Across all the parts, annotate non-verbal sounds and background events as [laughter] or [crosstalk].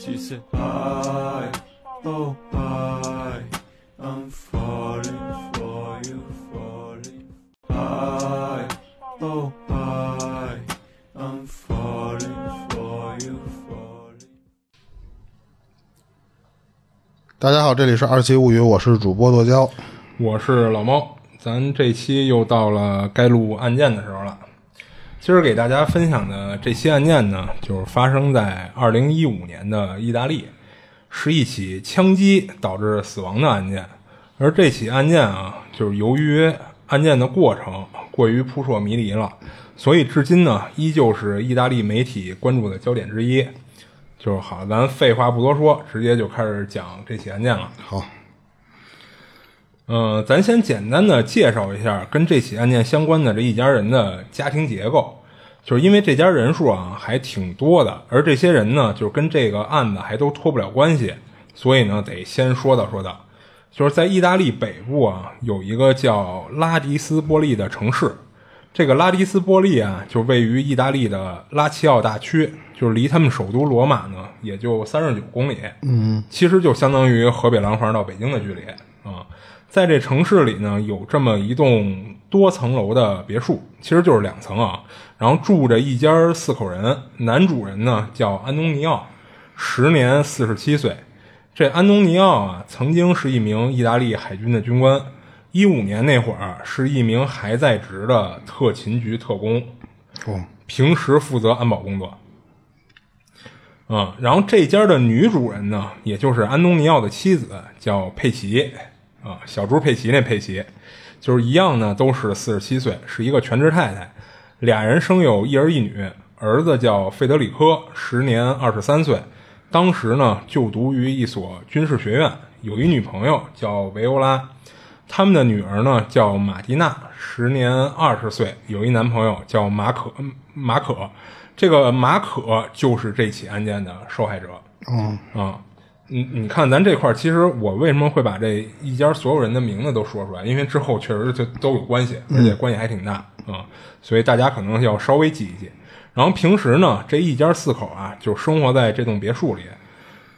She said, I, oh, I, I'm falling for you, falling. I, oh, I, I'm falling for you, falling. 大家好，这里是二期物语，我是主播剁椒。我是老猫，咱这期又到了该录案件的时候了。今儿给大家分享的这期案件呢，就是发生在二零一五年的意大利，是一起枪击导致死亡的案件。而这起案件啊，就是由于案件的过程过于扑朔迷离了，所以至今呢，依旧是意大利媒体关注的焦点之一。就是好，咱废话不多说，直接就开始讲这起案件了。好，嗯，咱先简单的介绍一下跟这起案件相关的这一家人的家庭结构，就是因为这家人数啊还挺多的，而这些人呢，就是跟这个案子还都脱不了关系，所以呢，得先说道说道。就是在意大利北部啊，有一个叫拉迪斯波利的城市，这个拉迪斯波利啊，就位于意大利的拉齐奥大区，就是离他们首都罗马呢，也就三十九公里。嗯，其实就相当于河北廊坊到北京的距离啊。在这城市里呢，有这么一栋多层楼的别墅，其实就是两层啊。然后住着一家四口人，男主人呢叫安东尼奥，时年四十七岁。这安东尼奥啊，曾经是一名意大利海军的军官，一五年那会儿是一名还在职的特勤局特工，哦，平时负责安保工作。嗯，然后这家的女主人呢，也就是安东尼奥的妻子，叫佩奇，啊，小猪佩奇那佩奇，就是一样呢，都是四十七岁，是一个全职太太。俩人生有一儿一女，儿子叫费德里科，时年二十三岁，当时呢就读于一所军事学院，有一女朋友叫维欧拉。他们的女儿呢叫马蒂娜，时年二十岁，有一男朋友叫马可马可。这个马可就是这起案件的受害者。嗯啊，你你看，咱这块儿其实我为什么会把这一家所有人的名字都说出来？因为之后确实就都有关系，而且关系还挺大啊、所以大家可能要稍微记一记。然后平时呢，这一家四口啊，就生活在这栋别墅里，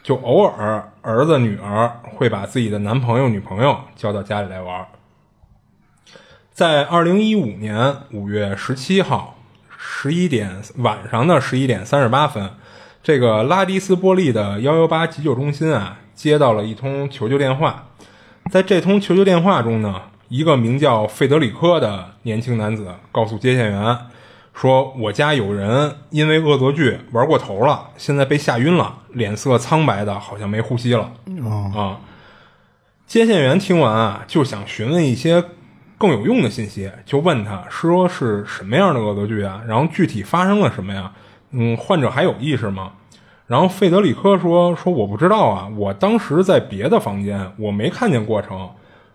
就偶尔儿子女儿会把自己的男朋友女朋友叫到家里来玩儿。在二零一五年五月十七号十一点晚上的十一点三十八分，这个拉迪斯波利的幺幺八急救中心啊，接到了一通求救电话。在这通求救电话中呢，一个名叫费德里科的年轻男子告诉接线员说：“我家有人因为恶作剧玩过头了，现在被吓晕了，脸色苍白的，好像没呼吸了。”哦，啊，接线员听完啊，就想询问一些更有用的信息，就问他说是什么样的恶作剧啊？然后具体发生了什么呀？嗯，患者还有意识吗？然后费德里科说说我不知道啊，我当时在别的房间，我没看见过程。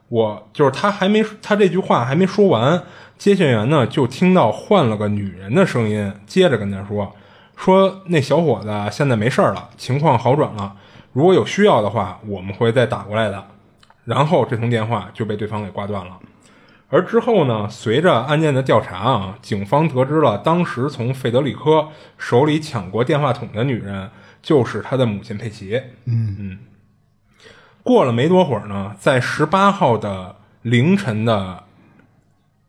我就是他还没他这句话还没说完，接线员呢就听到换了个女人的声音，接着跟他说说那小伙子现在没事儿了，情况好转了，如果有需要的话，我们会再打过来的。然后这通电话就被对方给挂断了。而之后呢，随着案件的调查啊，警方得知了当时从费德里科手里抢过电话筒的女人就是他的母亲佩奇。嗯嗯。过了没多会儿呢，在十八号的凌晨的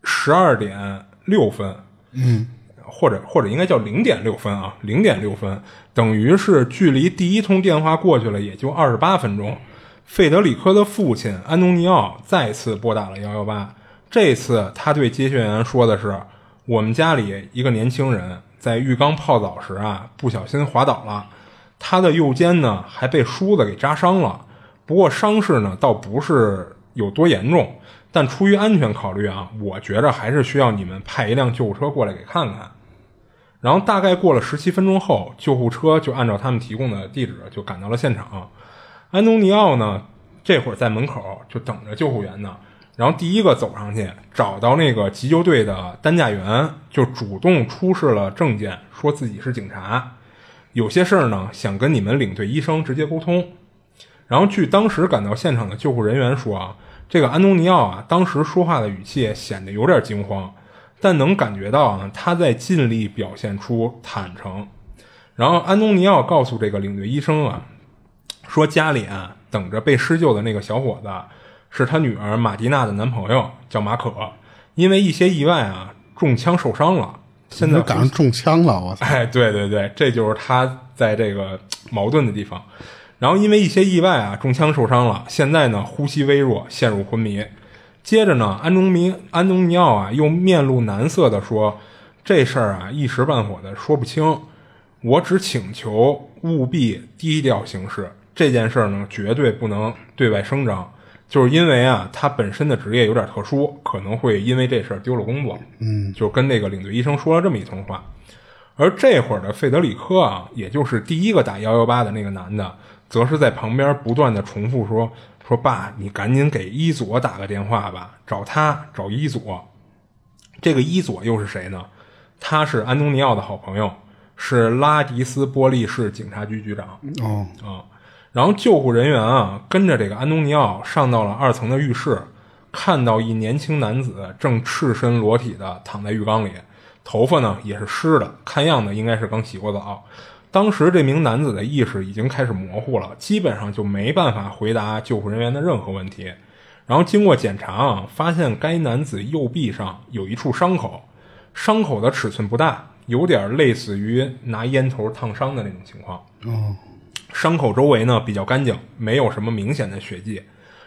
十二点六分，嗯，或者或者应该叫零点六分啊，零点六分，等于是距离第一通电话过去了也就二十八分钟。费德里科的父亲安东尼奥再次拨打了幺幺八，这次他对接线员说的是：“我们家里一个年轻人在浴缸泡澡时啊，不小心滑倒了，他的右肩呢还被梳子给扎伤了。不过伤势呢倒不是有多严重，但出于安全考虑啊，我觉着还是需要你们派一辆救护车过来给看看。”然后大概过了十七分钟后，救护车就按照他们提供的地址就赶到了现场。安东尼奥呢，这会儿在门口就等着救护员呢。然后第一个走上去，找到那个急救队的担架员，就主动出示了证件，说自己是警察，有些事儿呢想跟你们领队医生直接沟通。然后据当时赶到现场的救护人员说啊，这个安东尼奥啊，当时说话的语气显得有点惊慌，但能感觉到啊他在尽力表现出坦诚。然后安东尼奥告诉这个领队医生啊，说家里啊等着被施救的那个小伙子是他女儿马蒂娜的男朋友，叫马可，因为一些意外啊中枪受伤了，现在就赶上中枪了，我操！哎，对对对，这就是他在这个矛盾的地方。然后因为一些意外啊，中枪受伤了，现在呢呼吸微弱，陷入昏迷。接着呢，安东尼安东尼奥啊又面露难色的说：“这事儿啊一时半会儿的说不清，我只请求务必低调行事。这件事儿呢绝对不能对外声张，就是因为啊他本身的职业有点特殊，可能会因为这事儿丢了工作。嗯，就跟那个领队医生说了这么一通话。而这会儿的费德里科啊，也就是第一个打幺幺八的那个男的，则是在旁边不断的重复说：“说爸，你赶紧给伊佐打个电话吧，找他，找伊佐。”这个伊佐又是谁呢？他是安东尼奥的好朋友，是拉迪斯波利市警察局局长。哦，啊，然后救护人员啊跟着这个安东尼奥上到了二层的浴室，看到一年轻男子正赤身裸体的躺在浴缸里，头发呢也是湿的，看样子应该是刚洗过澡。当时这名男子的意识已经开始模糊了，基本上就没办法回答救护人员的任何问题。然后经过检查啊，发现该男子右臂上有一处伤口，伤口的尺寸不大，有点类似于拿烟头烫伤的那种情况。哦，伤口周围呢比较干净，没有什么明显的血迹。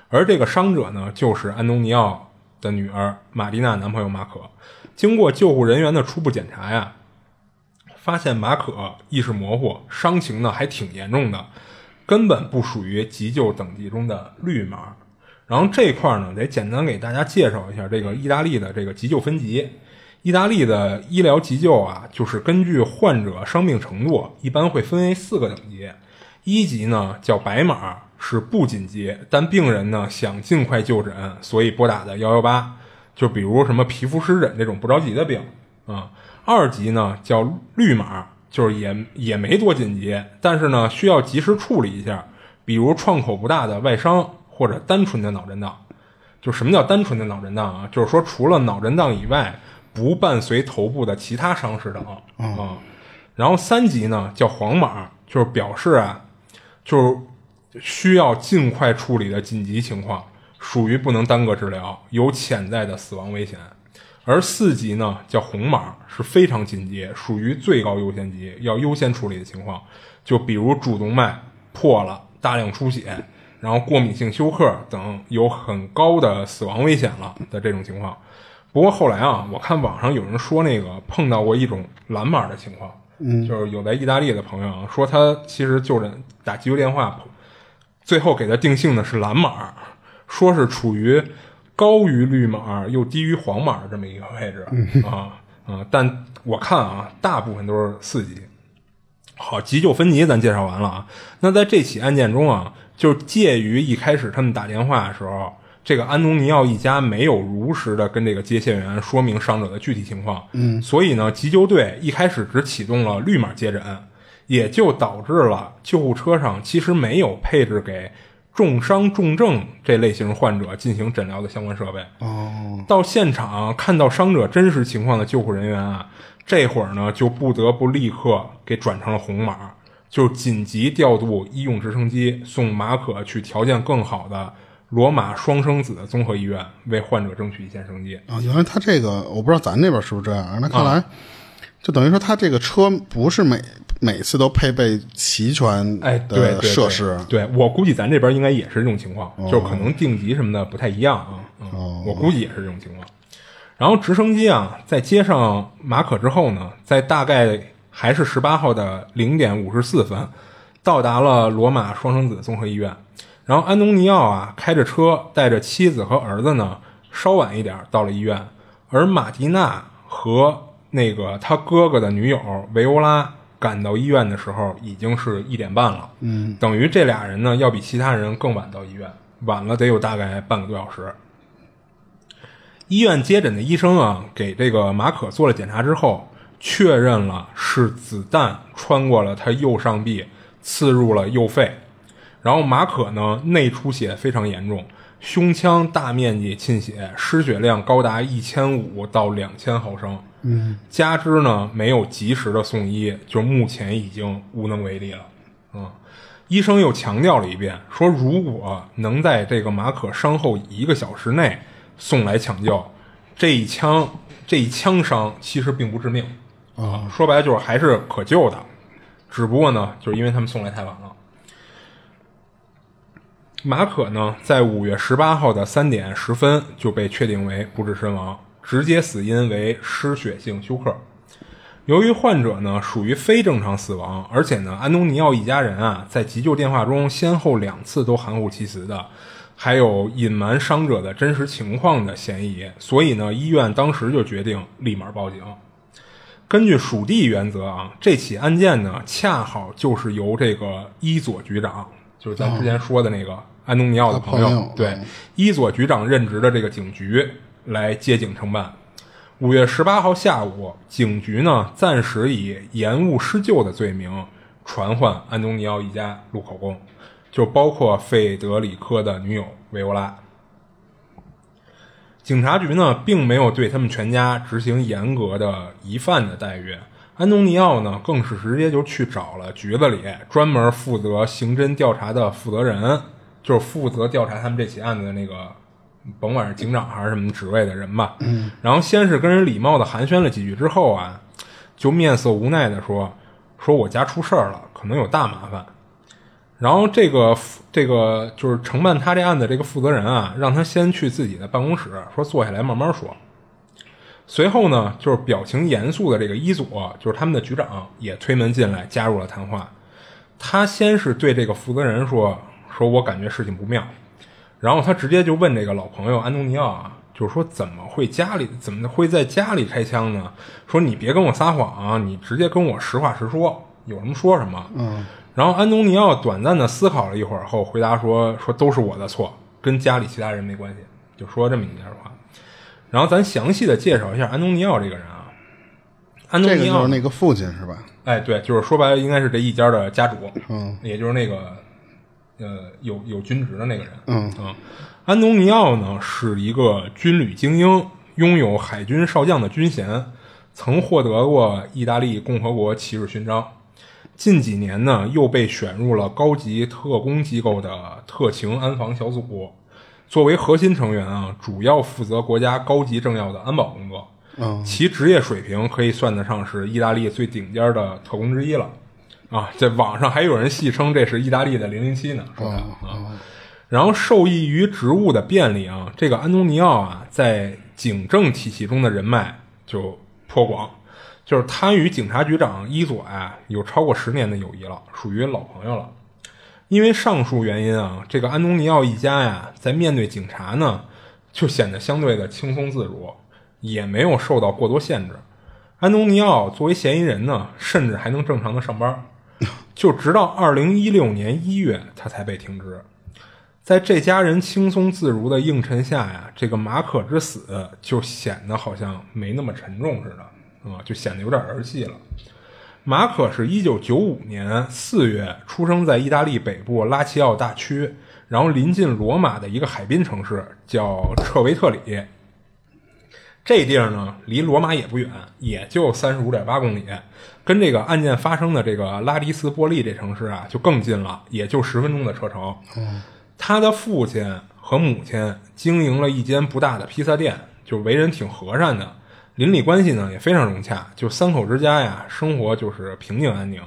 而这个伤者呢，就是安东尼奥的女儿玛丽娜男朋友马可。经过救护人员的初步检查呀，发现马可意识模糊，伤情呢还挺严重的，根本不属于急救等级中的绿码。然后这块儿呢，得简单给大家介绍一下这个意大利的这个急救分级。意大利的医疗急救啊，就是根据患者伤病程度，一般会分为四个等级。一级呢叫白马，是不紧急，但病人呢想尽快就诊，所以拨打的幺幺八。就比如什么皮肤湿疹这种不着急的病啊。二级呢叫绿码，就是也也没多紧急，但是呢需要及时处理一下，比如创口不大的外伤或者单纯的脑震荡。就什么叫单纯的脑震荡啊？就是说除了脑震荡以外，不伴随头部的其他伤势等啊。然后三级呢叫黄码，就是表示啊，就是需要尽快处理的紧急情况，属于不能耽搁治疗，有潜在的死亡危险。而四级呢叫红码，是非常紧急，属于最高优先级，要优先处理的情况，就比如主动脉破了、大量出血，然后过敏性休克等有很高的死亡危险了的这种情况。不过后来啊，我看网上有人说那个碰到过一种蓝码的情况，嗯，就是有在意大利的朋友啊，说他其实就诊打急救电话，最后给他定性的是蓝码，说是处于高于绿码又低于黄码的这么一个位置啊啊！但我看啊，大部分都是四级。好，急救分级咱介绍完了啊。那在这起案件中啊，就是介于一开始他们打电话的时候，这个安东尼奥一家没有如实的跟这个接线员说明伤者的具体情况，嗯，所以呢，急救队一开始只启动了绿码接诊，也就导致了救护车上其实没有配置给重伤重症这类型患者进行诊疗的相关设备。哦，到现场看到伤者真实情况的救护人员啊，这会儿呢就不得不立刻给转成了红码，就紧急调度医用直升机送马可去条件更好的罗马双生子综合医院，为患者争取一线生机。啊，原来他这个我不知道咱那边是不是这样，那看来、就等于说他这个车不是每每次都配备齐全哎，对的对对设施，对我估计咱这边应该也是这种情况，就可能定级什么的不太一样啊。嗯，我估计也是这种情况。然后直升机啊，在接上马可之后呢，在大概还是十八号的零点五十四分，到达了罗马双生子综合医院。然后安东尼奥啊，开着车带着妻子和儿子呢，稍晚一点到了医院，而马蒂娜和那个他哥哥的女友维欧拉赶到医院的时候，已经是一点半了。嗯，等于这俩人呢，要比其他人更晚到医院，晚了得有大概半个多小时。医院接诊的医生啊，给这个马可做了检查之后，确认了是子弹穿过了他右上臂，刺入了右肺。然后马可呢，内出血非常严重，胸腔大面积浸血，失血量高达一千五到两千毫升。嗯，加之呢没有及时的送医，就目前已经无能为力了。嗯，医生又强调了一遍，说如果能在这个马可伤后一个小时内送来抢救，这一枪这一枪伤其实并不致命啊，说白了就是还是可救的，只不过呢，就是因为他们送来太晚了。马可呢，在五月十八号的三点十分就被确定为不治身亡，直接死因为失血性休克。由于患者呢属于非正常死亡，而且呢安东尼奥一家人啊在急救电话中先后两次都含糊其辞的，还有隐瞒伤者的真实情况的嫌疑，所以呢医院当时就决定立马报警。根据属地原则啊，这起案件呢恰好就是由这个伊佐局长，就是咱之前说的那个安东尼奥的朋友，对嗯伊佐局长任职的这个警局来接警承办。五月十八号下午，警局呢暂时以延误施救的罪名传唤安东尼奥一家录口供，就包括费德里科的女友维欧拉。警察局呢，并没有对他们全家执行严格的疑犯的待遇。安东尼奥呢，更是直接就去找了局子里专门负责刑侦调查的负责人，就是负责调查他们这起案子的那个，甭管是警长还是什么职位的人吧。嗯。然后先是跟人礼貌的寒暄了几句之后啊，就面色无奈的说：“说我家出事儿了，可能有大麻烦。”然后这个这个就是承办他这案子这个负责人啊，让他先去自己的办公室，说坐下来慢慢说。随后呢，就是表情严肃的这个伊佐，就是他们的局长，也推门进来加入了谈话。他先是对这个负责人说：“说我感觉事情不妙。”然后他直接就问这个老朋友安东尼奥啊，就是说怎么会家里怎么会在家里开枪呢？说你别跟我撒谎啊，你直接跟我实话实说，有什么说什么。嗯，然后安东尼奥短暂的思考了一会儿后，回答说：“说都是我的错，跟家里其他人没关系。”就说这么一件话。然后咱详细的介绍一下安东尼奥这个人啊。安东这个尼奥，就是那个父亲是吧？哎，对，就是说白了，应该是这一家的家主，嗯，也就是那个呃有有军职的那个人。嗯啊，安东尼奥呢是一个军旅精英，拥有海军少将的军衔，曾获得过意大利共和国骑士勋章。近几年呢，又被选入了高级特工机构的特情安防小组，作为核心成员啊，主要负责国家高级政要的安保工作。嗯，其职业水平可以算得上是意大利最顶尖的特工之一了。啊，在网上还有人戏称这是意大利的零零七呢，说他啊。然后受益于职务的便利啊，这个安东尼奥啊，在警政体系中的人脉就颇广，就是他与警察局长伊佐啊有超过十年的友谊了，属于老朋友了。因为上述原因啊，这个安东尼奥一家呀，在面对警察呢，就显得相对的轻松自如，也没有受到过多限制。安东尼奥作为嫌疑人呢，甚至还能正常的上班，就直到二零一六年一月，他才被停职。在这家人轻松自如的映衬下呀，这个马可之死就显得好像没那么沉重似的，啊、就显得有点儿戏了。马可是一九九五年四月出生在意大利北部拉齐奥大区，然后临近罗马的一个海滨城市叫彻维特里。这地儿呢，离罗马也不远，也就三十五点八公里，跟这个案件发生的这个拉迪斯波利这城市啊就更近了，也就十分钟的车程。他的父亲和母亲经营了一间不大的披萨店，就为人挺和善的，邻里关系呢也非常融洽，就三口之家呀，生活就是平静安宁。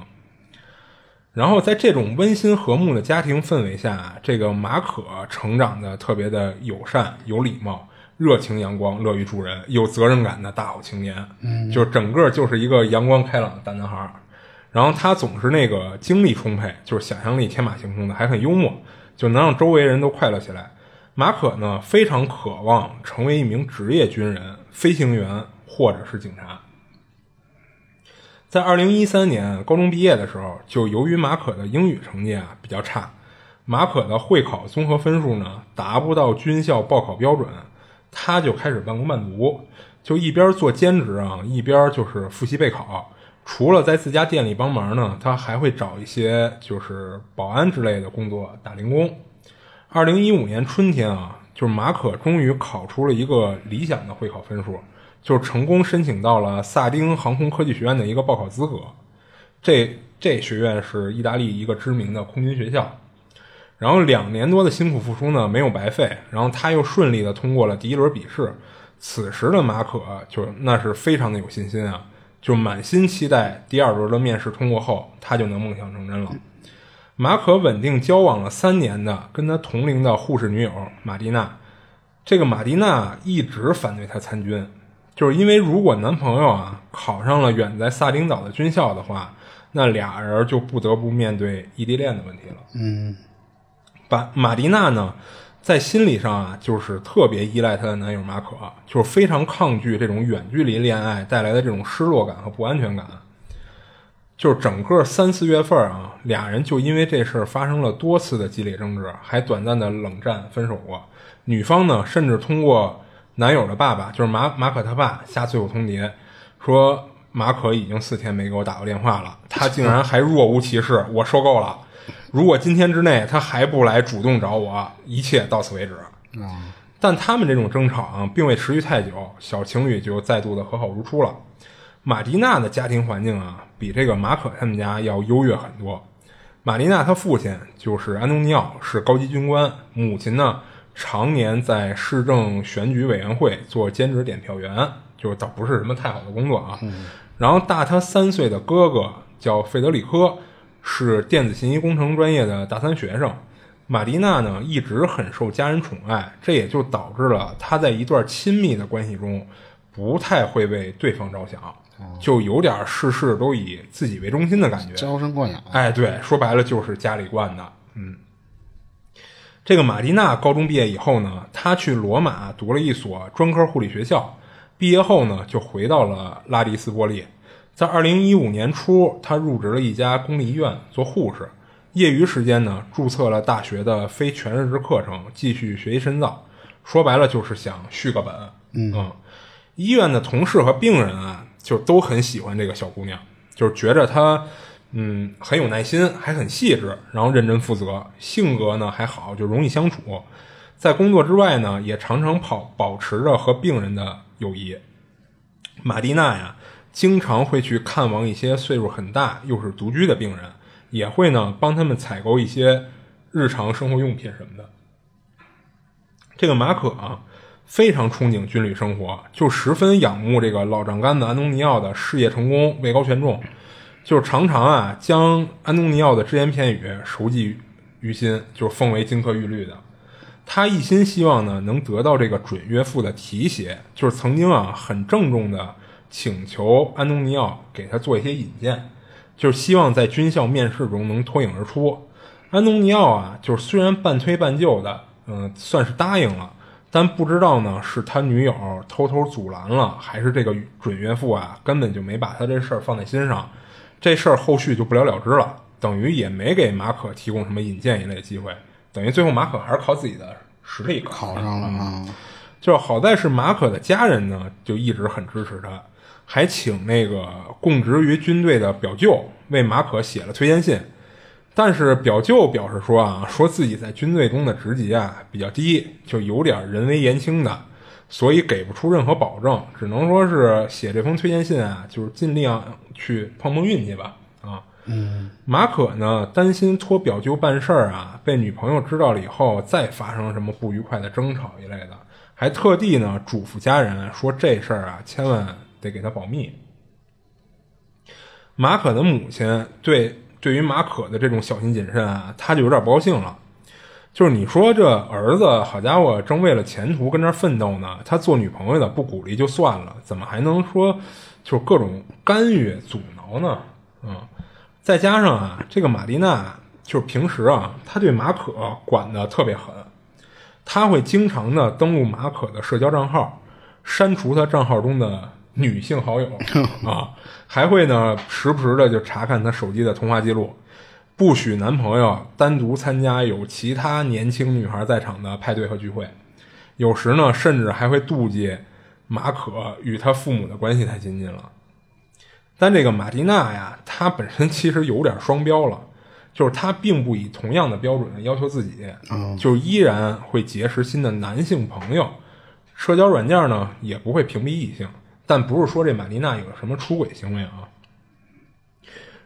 然后在这种温馨和睦的家庭氛围下，这个马可成长的特别的友善、有礼貌、热情阳光、乐于助人、有责任感的大好青年。嗯，就整个就是一个阳光开朗的大男孩儿。然后他总是那个精力充沛，就是想象力天马行空的，还很幽默，就能让周围人都快乐起来。马可呢非常渴望成为一名职业军人、飞行员或者是警察。在二零一三年高中毕业的时候，就由于马可的英语成绩啊比较差，马可的会考综合分数呢达不到军校报考标准，他就开始半工半读，就一边做兼职啊，一边就是复习备考。除了在自家店里帮忙呢，他还会找一些就是保安之类的工作打零工。二零一五年春天啊，就是马可终于考出了一个理想的会考分数，就是成功申请到了萨丁航空科技学院的一个报考资格。这这学院是意大利一个知名的空军学校。然后两年多的辛苦付出呢，没有白费。然后他又顺利的通过了第一轮笔试。此时的马可就那是非常的有信心啊，就满心期待第二轮的面试通过后，他就能梦想成真了。马可稳定交往了三年的跟他同龄的护士女友马蒂娜，这个马蒂娜一直反对他参军，就是因为如果男朋友啊考上了远在萨丁岛的军校的话，那俩人就不得不面对异地恋的问题了。嗯，把马蒂娜呢，在心理上啊，就是特别依赖她的男友马可，就是非常抗拒这种远距离恋爱带来的这种失落感和不安全感。就是整个三四月份啊，俩人就因为这事儿发生了多次的激烈争执，还短暂的冷战分手过。女方呢，甚至通过男友的爸爸，就是马马可他爸下最后通牒，说马可已经四天没给我打过电话了，他竟然还若无其事，我受够了。如果今天之内他还不来主动找我，一切到此为止。但他们这种争吵啊，并未持续太久，小情侣就再度的和好如初了。马蒂娜的家庭环境啊，比这个马可他们家要优越很多。马蒂娜她父亲就是安东尼奥，是高级军官；母亲呢，常年在市政选举委员会做兼职点票员，就倒不是什么太好的工作啊。然后大他三岁的哥哥叫费德里科，是电子信息工程专业的大三学生。玛蒂娜呢，一直很受家人宠爱，这也就导致了她在一段亲密的关系中，不太会为对方着想。就有点事事都以自己为中心的感觉，娇生惯养。哎，对，说白了就是家里惯的。嗯，这个马蒂娜高中毕业以后呢，她去罗马读了一所专科护理学校，毕业后呢就回到了拉迪斯波利。在二零一五年初，她入职了一家公立医院做护士，业余时间呢注册了大学的非全日制课程，继续学习深造。说白了就是想续个本。嗯，医院的同事和病人啊。就都很喜欢这个小姑娘，就是觉着她，嗯，很有耐心，还很细致，然后认真负责，性格呢还好，就容易相处。在工作之外呢，也常常保保持着和病人的友谊。马蒂娜呀，经常会去看望一些岁数很大又是独居的病人，也会呢帮他们采购一些日常生活用品什么的。这个马可啊。非常憧憬军旅生活，就十分仰慕这个老丈杆子安东尼奥的事业成功，位高权重，就是常常啊将安东尼奥的只言片语熟记于心，就是奉为金科玉律的。他一心希望呢能得到这个准岳父的提携，就是曾经啊很郑重的请求安东尼奥给他做一些引荐，就是希望在军校面试中能脱颖而出。安东尼奥啊，就是虽然半推半就的，嗯，算是答应了。但不知道呢，是他女友偷偷阻拦了，还是这个准岳父啊根本就没把他这事儿放在心上，这事儿后续就不了了之了，等于也没给马可提供什么引荐一类的机会，等于最后马可还是靠自己的实力考上了啊。就好在是马可的家人呢，就一直很支持他，还请那个供职于军队的表舅为马可写了推荐信。但是表舅表示说啊，说自己在军队中的职级啊比较低，就有点人微言轻的，所以给不出任何保证，只能说是写这封推荐信啊，就是尽量去碰碰运气吧。啊，嗯，马可呢担心托表舅办事儿啊，被女朋友知道了以后再发生什么不愉快的争吵一类的，还特地呢嘱咐家人说这事儿啊千万得给他保密。马可的母亲对。对于马可的这种小心谨慎啊，他就有点不高兴了。就是你说这儿子好家伙，正为了前途跟这奋斗呢，他做女朋友的不鼓励就算了，怎么还能说就是各种干预阻挠呢？嗯，再加上啊，这个玛丽娜就是平时啊，他对马可管的特别狠，他会经常的登录马可的社交账号，删除他账号中的。女性好友啊，还会呢，时不时的就查看他手机的通话记录，不许男朋友单独参加有其他年轻女孩在场的派对和聚会，有时呢，甚至还会妒忌马可与他父母的关系太亲近了。但这个马蒂娜呀，她本身其实有点双标了，就是她并不以同样的标准要求自己，就依然会结识新的男性朋友，社交软件呢也不会屏蔽异性。但不是说这玛丽娜有什么出轨行为啊。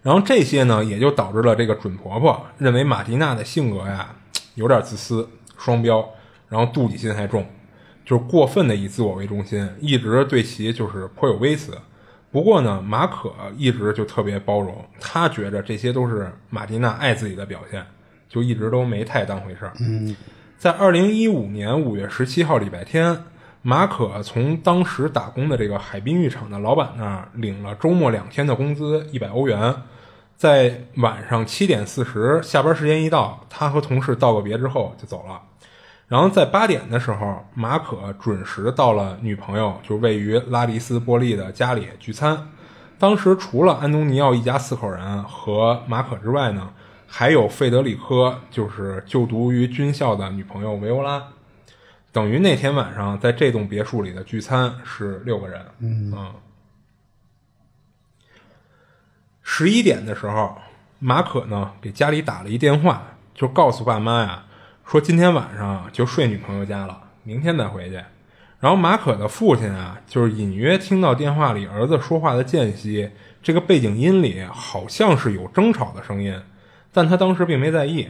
然后这些呢，也就导致了这个准婆婆认为马蒂娜的性格呀有点自私、双标，然后妒忌心还重，就是过分的以自我为中心，一直对其就是颇有微词。不过呢，马可一直就特别包容，他觉着这些都是马蒂娜爱自己的表现，就一直都没太当回事儿。嗯，在二零一五年五月十七号礼拜天，马可从当时打工的这个海滨浴场的老板那儿领了周末两天的工资一百欧元。在晚上七点四十下班时间一到，他和同事道个别之后就走了。然后在八点的时候，马可准时到了女朋友就位于拉迪斯波利的家里聚餐。当时除了安东尼奥一家四口人和马可之外呢，还有费德里科，就是就读于军校的女朋友维欧拉。等于那天晚上在这栋别墅里的聚餐是六个人。嗯。十一点的时候，马可呢给家里打了一电话，就告诉爸妈呀，说今天晚上就睡女朋友家了，明天再回去。然后马可的父亲啊，就是隐约听到电话里儿子说话的间隙，这个背景音里好像是有争吵的声音，但他当时并没在意。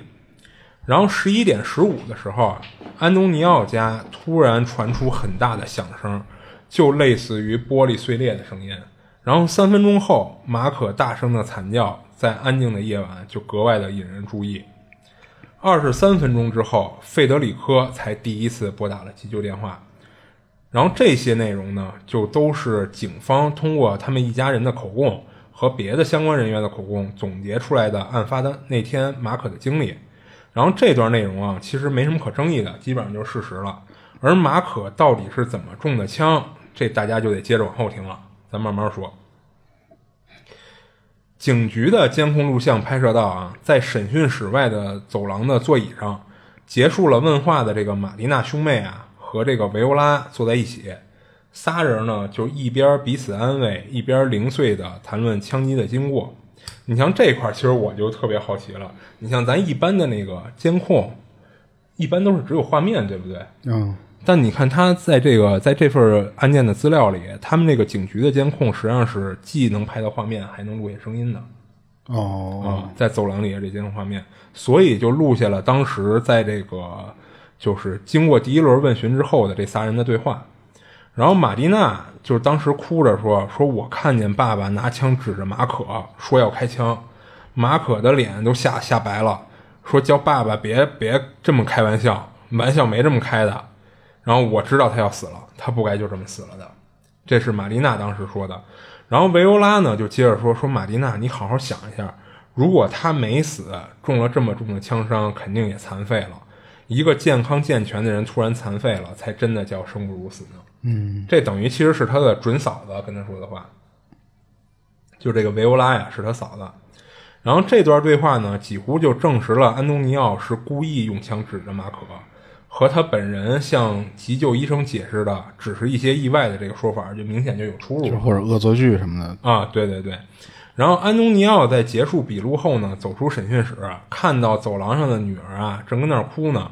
然后十一点十五的时候，安东尼奥家突然传出很大的响声，就类似于玻璃碎裂的声音。然后三分钟后，马可大声的惨叫，在安静的夜晚就格外的引人注意。二十三分钟之后，费德里科才第一次拨打了急救电话。然后这些内容呢，就都是警方通过他们一家人的口供和别的相关人员的口供总结出来的案发的那天马可的经历。然后这段内容啊，其实没什么可争议的，基本上就是事实了。而马可到底是怎么中的枪，这大家就得接着往后听了。咱慢慢说。警局的监控录像拍摄到啊，在审讯室外的走廊的座椅上，结束了问话的这个玛丽娜兄妹啊，和这个维欧拉坐在一起，仨人呢就一边彼此安慰，一边零碎的谈论枪击的经过。你像这块，其实我就特别好奇了。你像咱一般的那个监控，一般都是只有画面，对不对？嗯。但你看他在这个在这份案件的资料里，他们那个警局的监控实际上是既能拍到画面，还能录下声音的。哦，啊，在走廊里这监控画面，所以就录下了当时在这个就是经过第一轮问询之后的这仨人的对话。然后马蒂娜就是当时哭着说：“说我看见爸爸拿枪指着马可，说要开枪，马可的脸都吓吓白了，说叫爸爸别别这么开玩笑，玩笑没这么开的。”然后我知道他要死了，他不该就这么死了的，这是玛丽娜当时说的。然后维欧拉呢就接着说说玛丽娜，你好好想一下，如果他没死，中了这么重的枪伤，肯定也残废了。一个健康健全的人突然残废了，才真的叫生不如死呢。嗯，这等于其实是他的准嫂子跟他说的话，就这个维欧拉呀是他嫂子。然后这段对话呢，几乎就证实了安东尼奥是故意用枪指着马可。和他本人向急救医生解释的只是一些意外的这个说法，就明显就有出入，或者恶作剧什么的啊。对对对。然后安东尼奥在结束笔录后呢，走出审讯室，看到走廊上的女儿啊，正跟那儿哭呢，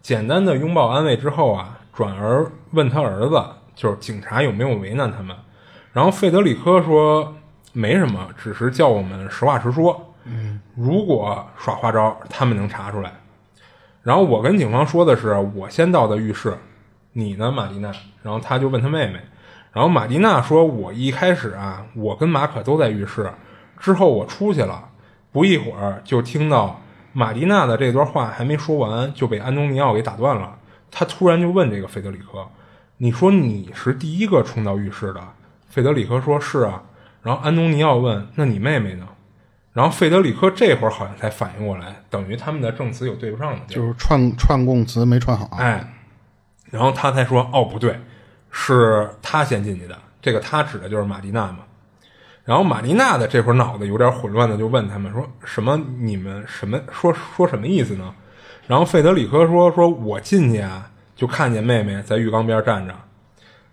简单的拥抱安慰之后啊，转而问他儿子，就是警察有没有为难他们。然后费德里科说没什么，只是叫我们实话实说。嗯，如果耍花招，他们能查出来。然后我跟警方说的是，我先到的浴室，你呢，玛蒂娜？然后他就问他妹妹，然后玛蒂娜说：“我一开始啊，我跟马可都在浴室，之后我出去了，不一会儿就听到玛蒂娜的这段话还没说完，就被安东尼奥给打断了。他突然就问这个费德里克：‘你说你是第一个冲到浴室的？’费德里克说是啊。然后安东尼奥问：‘那你妹妹呢？’然后费德里克这会儿好像才反应过来，等于他们的证词有对不上的，就是串串供词没串好。哎，然后他才说：“哦，不对，是他先进去的。”这个他指的就是玛丽娜嘛。然后玛丽娜的这会儿脑子有点混乱的，就问他们说：“什么？你们什么说说什么意思呢？”然后费德里科说：“说我进去啊，就看见妹妹在浴缸边站着。”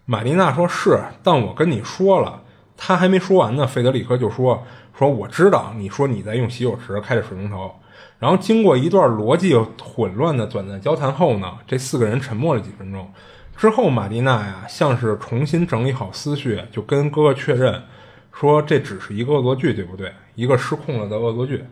玛丽娜说：“是，但我跟你说了。”他还没说完呢，费德里科就说。说我知道你说你在用洗手池开着水龙头，然后经过一段逻辑混乱的短暂交谈后呢，这四个人沉默了几分钟，之后，马蒂娜呀，像是重新整理好思绪，就跟哥哥确认说，这只是一个恶作剧，对不对？一个失控了的恶作剧。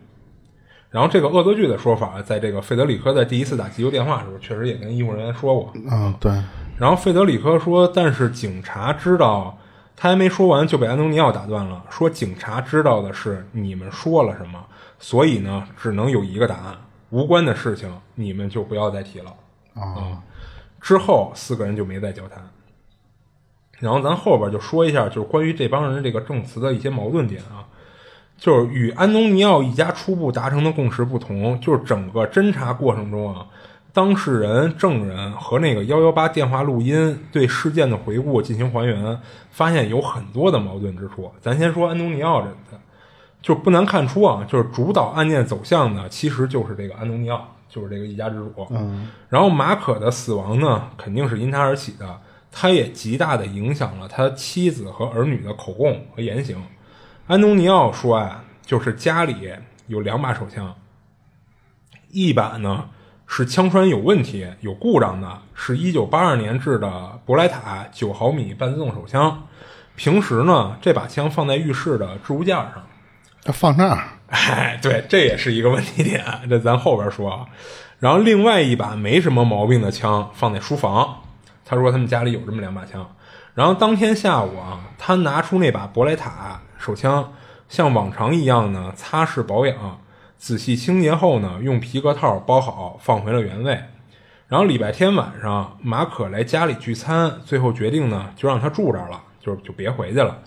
然后，这个恶作剧的说法，在这个费德里科在第一次打急救电话的时候，确实也跟医务人员说过。嗯，对，然后费德里科说，但是警察知道，他还没说完就被安东尼奥打断了，说警察知道的是你们说了什么，所以呢，只能有一个答案，无关的事情你们就不要再提了。啊，之后四个人就没再交谈。然后咱后边就说一下，就是关于这帮人这个证词的一些矛盾点啊，就是与安东尼奥一家初步达成的共识不同，就是整个侦查过程中啊，当事人、证人和那个幺幺八电话录音对事件的回顾进行还原，发现有很多的矛盾之处。咱先说安东尼奥这个，就不难看出啊，就是主导案件走向的其实就是这个安东尼奥，就是这个一家之主。嗯，然后马可的死亡呢，肯定是因他而起的，他也极大的影响了他妻子和儿女的口供和言行。安东尼奥说啊，就是家里有两把手枪，一把呢是枪栓有问题、有故障的，是一九八二年制的博莱塔九毫米半自动手枪。平时呢，这把枪放在浴室的置物架上。它放那儿，[laughs] 哎，对，这也是一个问题点，这咱后边说啊。然后另外一把没什么毛病的枪放在书房，他说他们家里有这么两把枪。然后当天下午啊，他拿出那把博莱塔手枪，像往常一样呢擦拭保养，仔细清洁后呢，用皮革套包好，放回了原位。然后礼拜天晚上，马可来家里聚餐，最后决定呢就让他住这儿了，就就别回去了。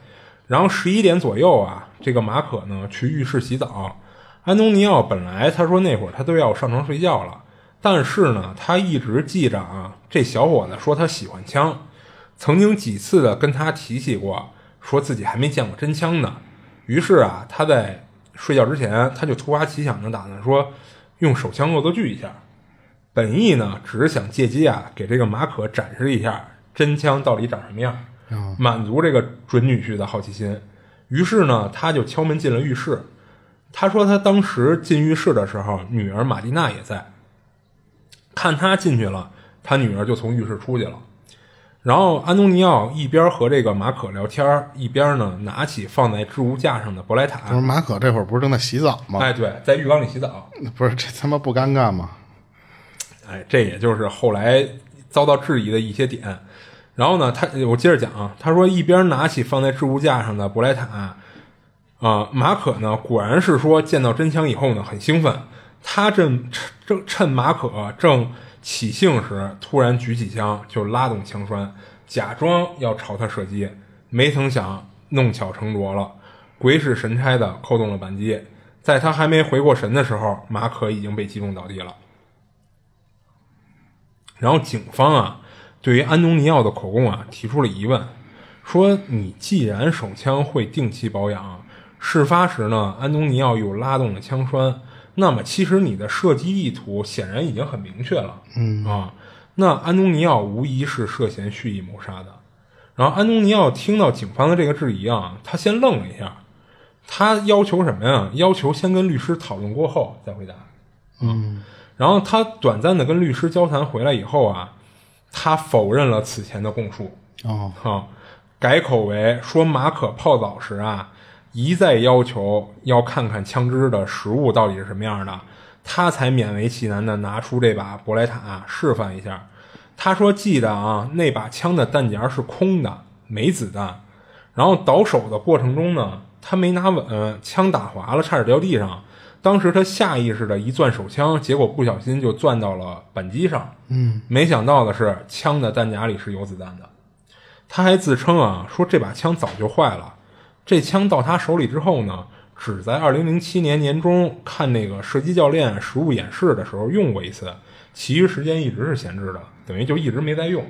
然后十一点左右啊，这个马可呢去浴室洗澡。安东尼奥本来他说那会儿他都要上床睡觉了，但是呢，他一直记着啊，这小伙子说他喜欢枪，曾经几次的跟他提起过，说自己还没见过真枪呢。于是啊，他在睡觉之前，他就突发奇想的打算说用手枪恶作剧一下。本意呢，只是想借机啊，给这个马可展示一下真枪到底长什么样。满足这个准女婿的好奇心。于是呢，他就敲门进了浴室。他说他当时进浴室的时候，女儿玛蒂娜也在。看他进去了，他女儿就从浴室出去了。然后安东尼奥一边和这个马可聊天，一边呢拿起放在置物架上的博莱塔。就是马可这会儿不是正在洗澡吗？哎，对，在浴缸里洗澡。不是，这他妈不尴尬吗？哎，这也就是后来遭到质疑的一些点。然后呢，他我接着讲啊，他说一边拿起放在置物架上的博莱塔，啊、马可呢果然是说见到真枪以后呢很兴奋，他正正趁马可正起兴时，突然举起枪就拉动枪栓，假装要朝他射击，没曾想弄巧成拙了，鬼使神差的扣动了扳机，在他还没回过神的时候，马可已经被击中倒地了。然后警方啊。对于安东尼奥的口供啊，提出了疑问，说你既然手枪会定期保养，事发时呢，安东尼奥又拉动了枪栓，那么其实你的射击意图显然已经很明确了，嗯啊，那安东尼奥无疑是涉嫌蓄意谋杀的。然后安东尼奥听到警方的这个质疑啊，他先愣了一下，他要求什么呀？要求先跟律师讨论过后再回答，嗯，然后他短暂的跟律师交谈回来以后啊。他否认了此前的供述，哦，哈，改口为说马可泡澡时啊，一再要求要看看枪支的实物到底是什么样的，他才勉为其难的拿出这把博莱塔示范一下。他说记得啊，那把枪的弹夹是空的，没子弹。然后倒手的过程中呢，他没拿稳，枪打滑了，差点掉地上。当时他下意识的一攥手枪，结果不小心就攥到了扳机上。嗯，没想到的是，枪的弹夹里是有子弹的。他还自称啊，说这把枪早就坏了。这枪到他手里之后呢，只在2007年年中看那个射击教练实物演示的时候用过一次，其余时间一直是闲置的，等于就一直没在用。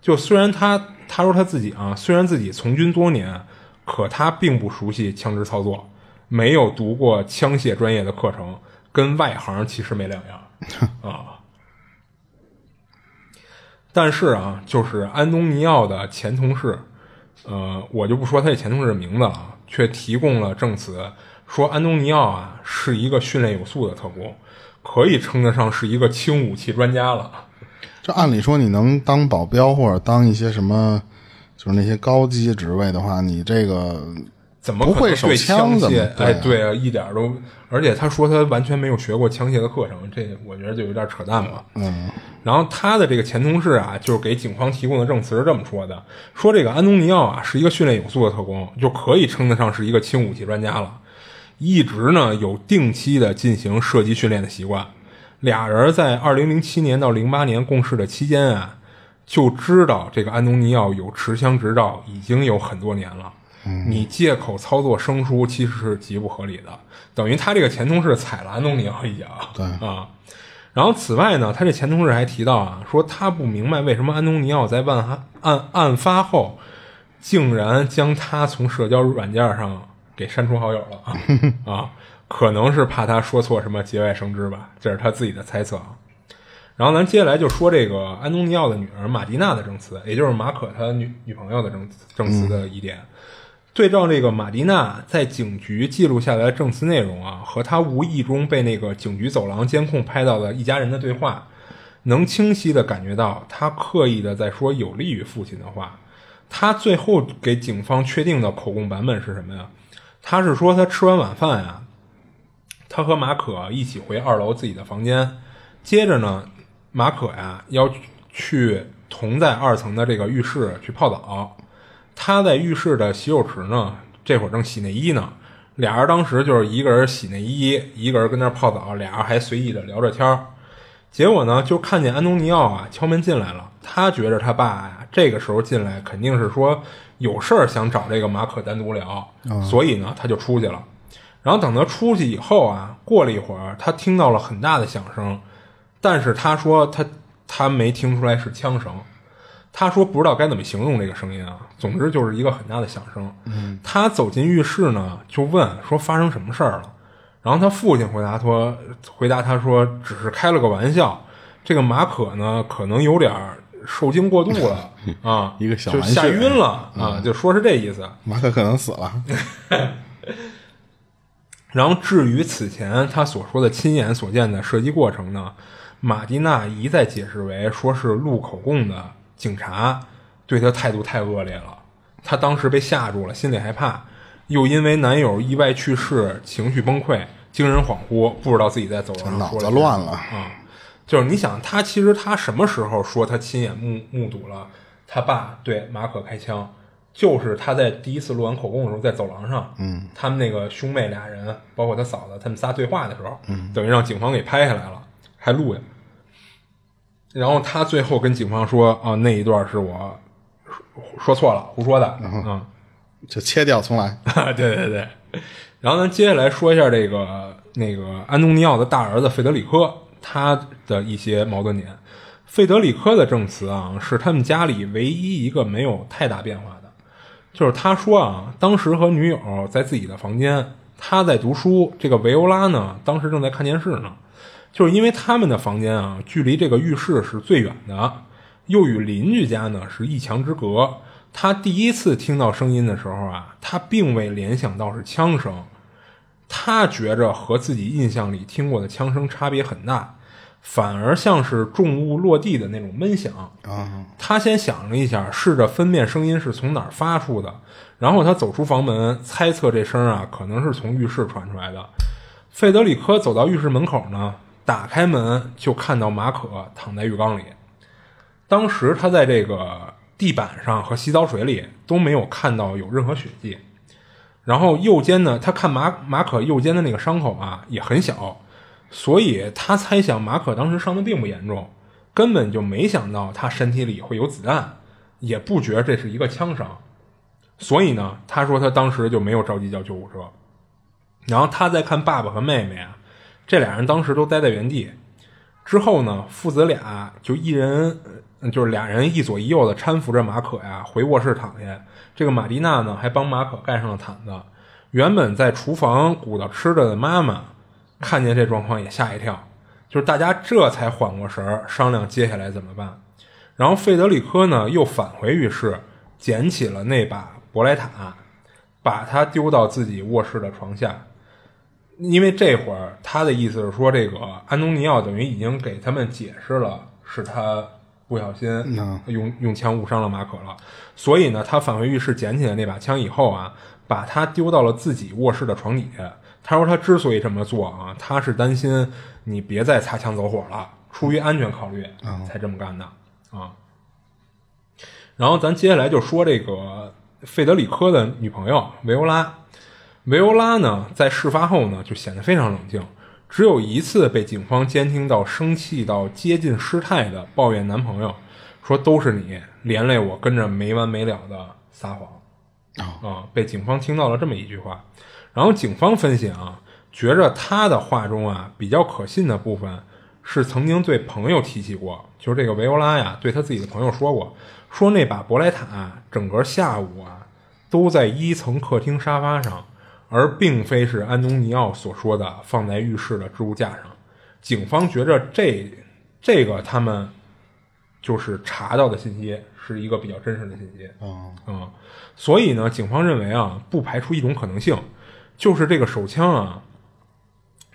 就虽然他他说他自己啊，虽然自己从军多年，可他并不熟悉枪支操作。没有读过枪械专业的课程，跟外行其实没两样 [laughs] 啊。但是啊，就是安东尼奥的前同事，呃，我就不说他这前同事的名字了啊，却提供了证词，说安东尼奥啊是一个训练有素的特工，可以称得上是一个轻武器专家了。这按理说你能当保镖或者当一些什么，就是那些高级职位的话，你这个怎么不会手枪怎么械？哎，对啊，一点都，而且他说他完全没有学过枪械的课程，这我觉得就有点扯淡嘛。嗯，然后他的这个前同事啊，就是给警方提供的证词是这么说的：说这个安东尼奥啊是一个训练有素的特工，就可以称得上是一个轻武器专家了。一直呢有定期的进行射击训练的习惯。俩人在二零零七年到零八年共事的期间啊，就知道这个安东尼奥有持枪执照已经有很多年了。你借口操作生疏，其实是极不合理的。等于他这个前同事踩了安东尼奥一脚。对啊。然后此外呢，他这前同事还提到啊，说他不明白为什么安东尼奥在案案案发后，竟然将他从社交软件上给删除好友了啊 [laughs] 啊，可能是怕他说错什么节外生枝吧，这是他自己的猜测啊。然后咱接下来就说这个安东尼奥的女儿马蒂娜的证词，也就是马可他女女朋友的证证词的疑点。对照这个马蒂娜在警局记录下来的证词内容啊，和她无意中被那个警局走廊监控拍到的一家人的对话，能清晰的感觉到她刻意的在说有利于父亲的话。她最后给警方确定的口供版本是什么呀？她是说她吃完晚饭呀，她和马可一起回二楼自己的房间，接着呢，马可呀要去同在二层的这个浴室去泡澡。他在浴室的洗手池呢，这会儿正洗内衣呢。俩人当时就是一个人洗内衣，一个人跟那儿泡澡，俩人还随意的聊着天儿。结果呢，就看见安东尼奥啊敲门进来了。他觉着他爸呀这个时候进来肯定是说有事儿想找这个马可单独聊，所以呢他就出去了。然后等他出去以后啊，过了一会儿，他听到了很大的响声，但是他说他他没听出来是枪声。他说不知道该怎么形容这个声音啊，总之就是一个很大的响声。嗯，他走进浴室呢，就问说发生什么事儿了。然后他父亲回答说，回答他说只是开了个玩笑。这个马可呢，可能有点受惊过度了 [laughs] 啊，一个小就玩笑吓晕了啊，就说是这意思。马可可能死了。[laughs] 然后至于此前他所说的亲眼所见的射击过程呢，马蒂娜一再解释为说是录口供的警察对他态度太恶劣了，他当时被吓住了，心里害怕，又因为男友意外去世，情绪崩溃，精神恍惚，不知道自己在走廊上脑子乱了啊。就是你想，他其实他什么时候说他亲眼目目睹了他爸对马可开枪？就是他在第一次录完口供的时候，在走廊上，嗯，他们那个兄妹俩人，包括他嫂子，他们仨对话的时候，嗯，等于让警方给拍下来了，还录下来。然后他最后跟警方说：“啊，那一段是我说说错了，胡说的。”啊，[laughs] 就切掉重来。[laughs] 对对对。然后咱接下来说一下这个那个安东尼奥的大儿子费德里科，他的一些矛盾点。费德里科的证词啊，是他们家里唯一一个没有太大变化的。就是他说啊，当时和女友在自己的房间，他在读书，这个维欧拉呢，当时正在看电视呢。就是因为他们的房间啊，距离这个浴室是最远的，又与邻居家呢是一墙之隔。他第一次听到声音的时候啊，他并未联想到是枪声，他觉着和自己印象里听过的枪声差别很大，反而像是重物落地的那种闷响。啊，他先想了一下，试着分辨声音是从哪儿发出的，然后他走出房门，猜测这声啊可能是从浴室传出来的。费德里科走到浴室门口呢，打开门就看到马可躺在浴缸里。当时他在这个地板上和洗澡水里都没有看到有任何血迹。然后右肩呢，他看马马可右肩的那个伤口啊也很小，所以他猜想马可当时伤的并不严重，根本就没想到他身体里会有子弹，也不觉这是一个枪伤，所以呢，他说他当时就没有着急叫救护车。然后他再看爸爸和妹妹啊，这俩人当时都待在原地。之后呢，父子俩就一人，就是俩人一左一右的搀扶着马可呀回卧室躺下。这个马蒂娜呢，还帮马可盖上了毯子。原本在厨房鼓捣吃的的妈妈，看见这状况也吓一跳，就是大家这才缓过神儿，商量接下来怎么办。然后费德里科呢，又返回浴室，捡起了那把博莱塔，把它丢到自己卧室的床下。因为这会儿他的意思是说，这个安东尼奥等于已经给他们解释了，是他不小心嗯用用枪误伤了马可了，所以呢，他返回浴室捡起来那把枪以后啊，把它丢到了自己卧室的床底下。他说他之所以这么做啊，他是担心你别再擦枪走火了，出于安全考虑才这么干的啊。然后咱接下来就说这个费德里科的女朋友维欧拉。维欧拉呢，在事发后呢，就显得非常冷静，只有一次被警方监听到生气到接近失态的抱怨男朋友，说都是你，连累我跟着没完没了的撒谎。啊，被警方听到了这么一句话，然后警方分析啊，觉着他的话中啊比较可信的部分是曾经对朋友提起过，就是这个维欧拉呀对他自己的朋友说过，说那把博莱塔整个下午啊都在一层客厅沙发上，而并非是安东尼奥所说的放在浴室的置物架上。警方觉着这这个他们就是查到的信息是一个比较真实的信息。哦，啊、所以呢，警方认为啊，不排除一种可能性，就是这个手枪啊，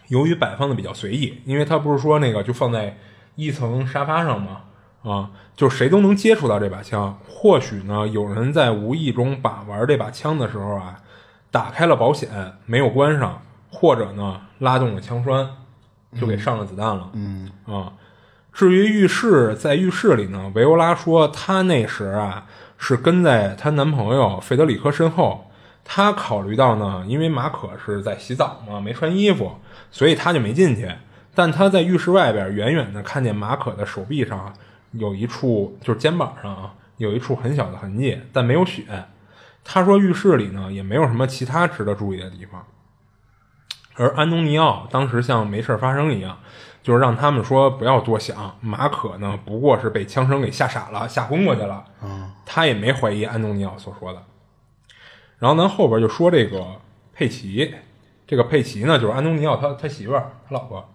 由于摆放的比较随意，因为他不是说那个就放在一层沙发上吗？啊，就谁都能接触到这把枪。或许呢，有人在无意中把玩这把枪的时候啊，打开了保险没有关上，或者呢拉动了枪栓，就给上了子弹了。嗯啊，至于浴室，在浴室里呢，维欧拉说她那时啊是跟在她男朋友费德里科身后。她考虑到呢，因为马可是在洗澡嘛，没穿衣服，所以她就没进去。但她在浴室外边远远的看见马可的手臂上有一处，就是肩膀上啊有一处很小的痕迹，但没有血。她说浴室里呢也没有什么其他值得注意的地方。而安东尼奥当时像没事发生一样，就是让他们说不要多想。马可呢，不过是被枪声给吓傻了，吓昏过去了。他也没怀疑安东尼奥所说的。然后咱后边就说这个佩奇，这个佩奇呢，就是安东尼奥他他媳妇儿，他老婆。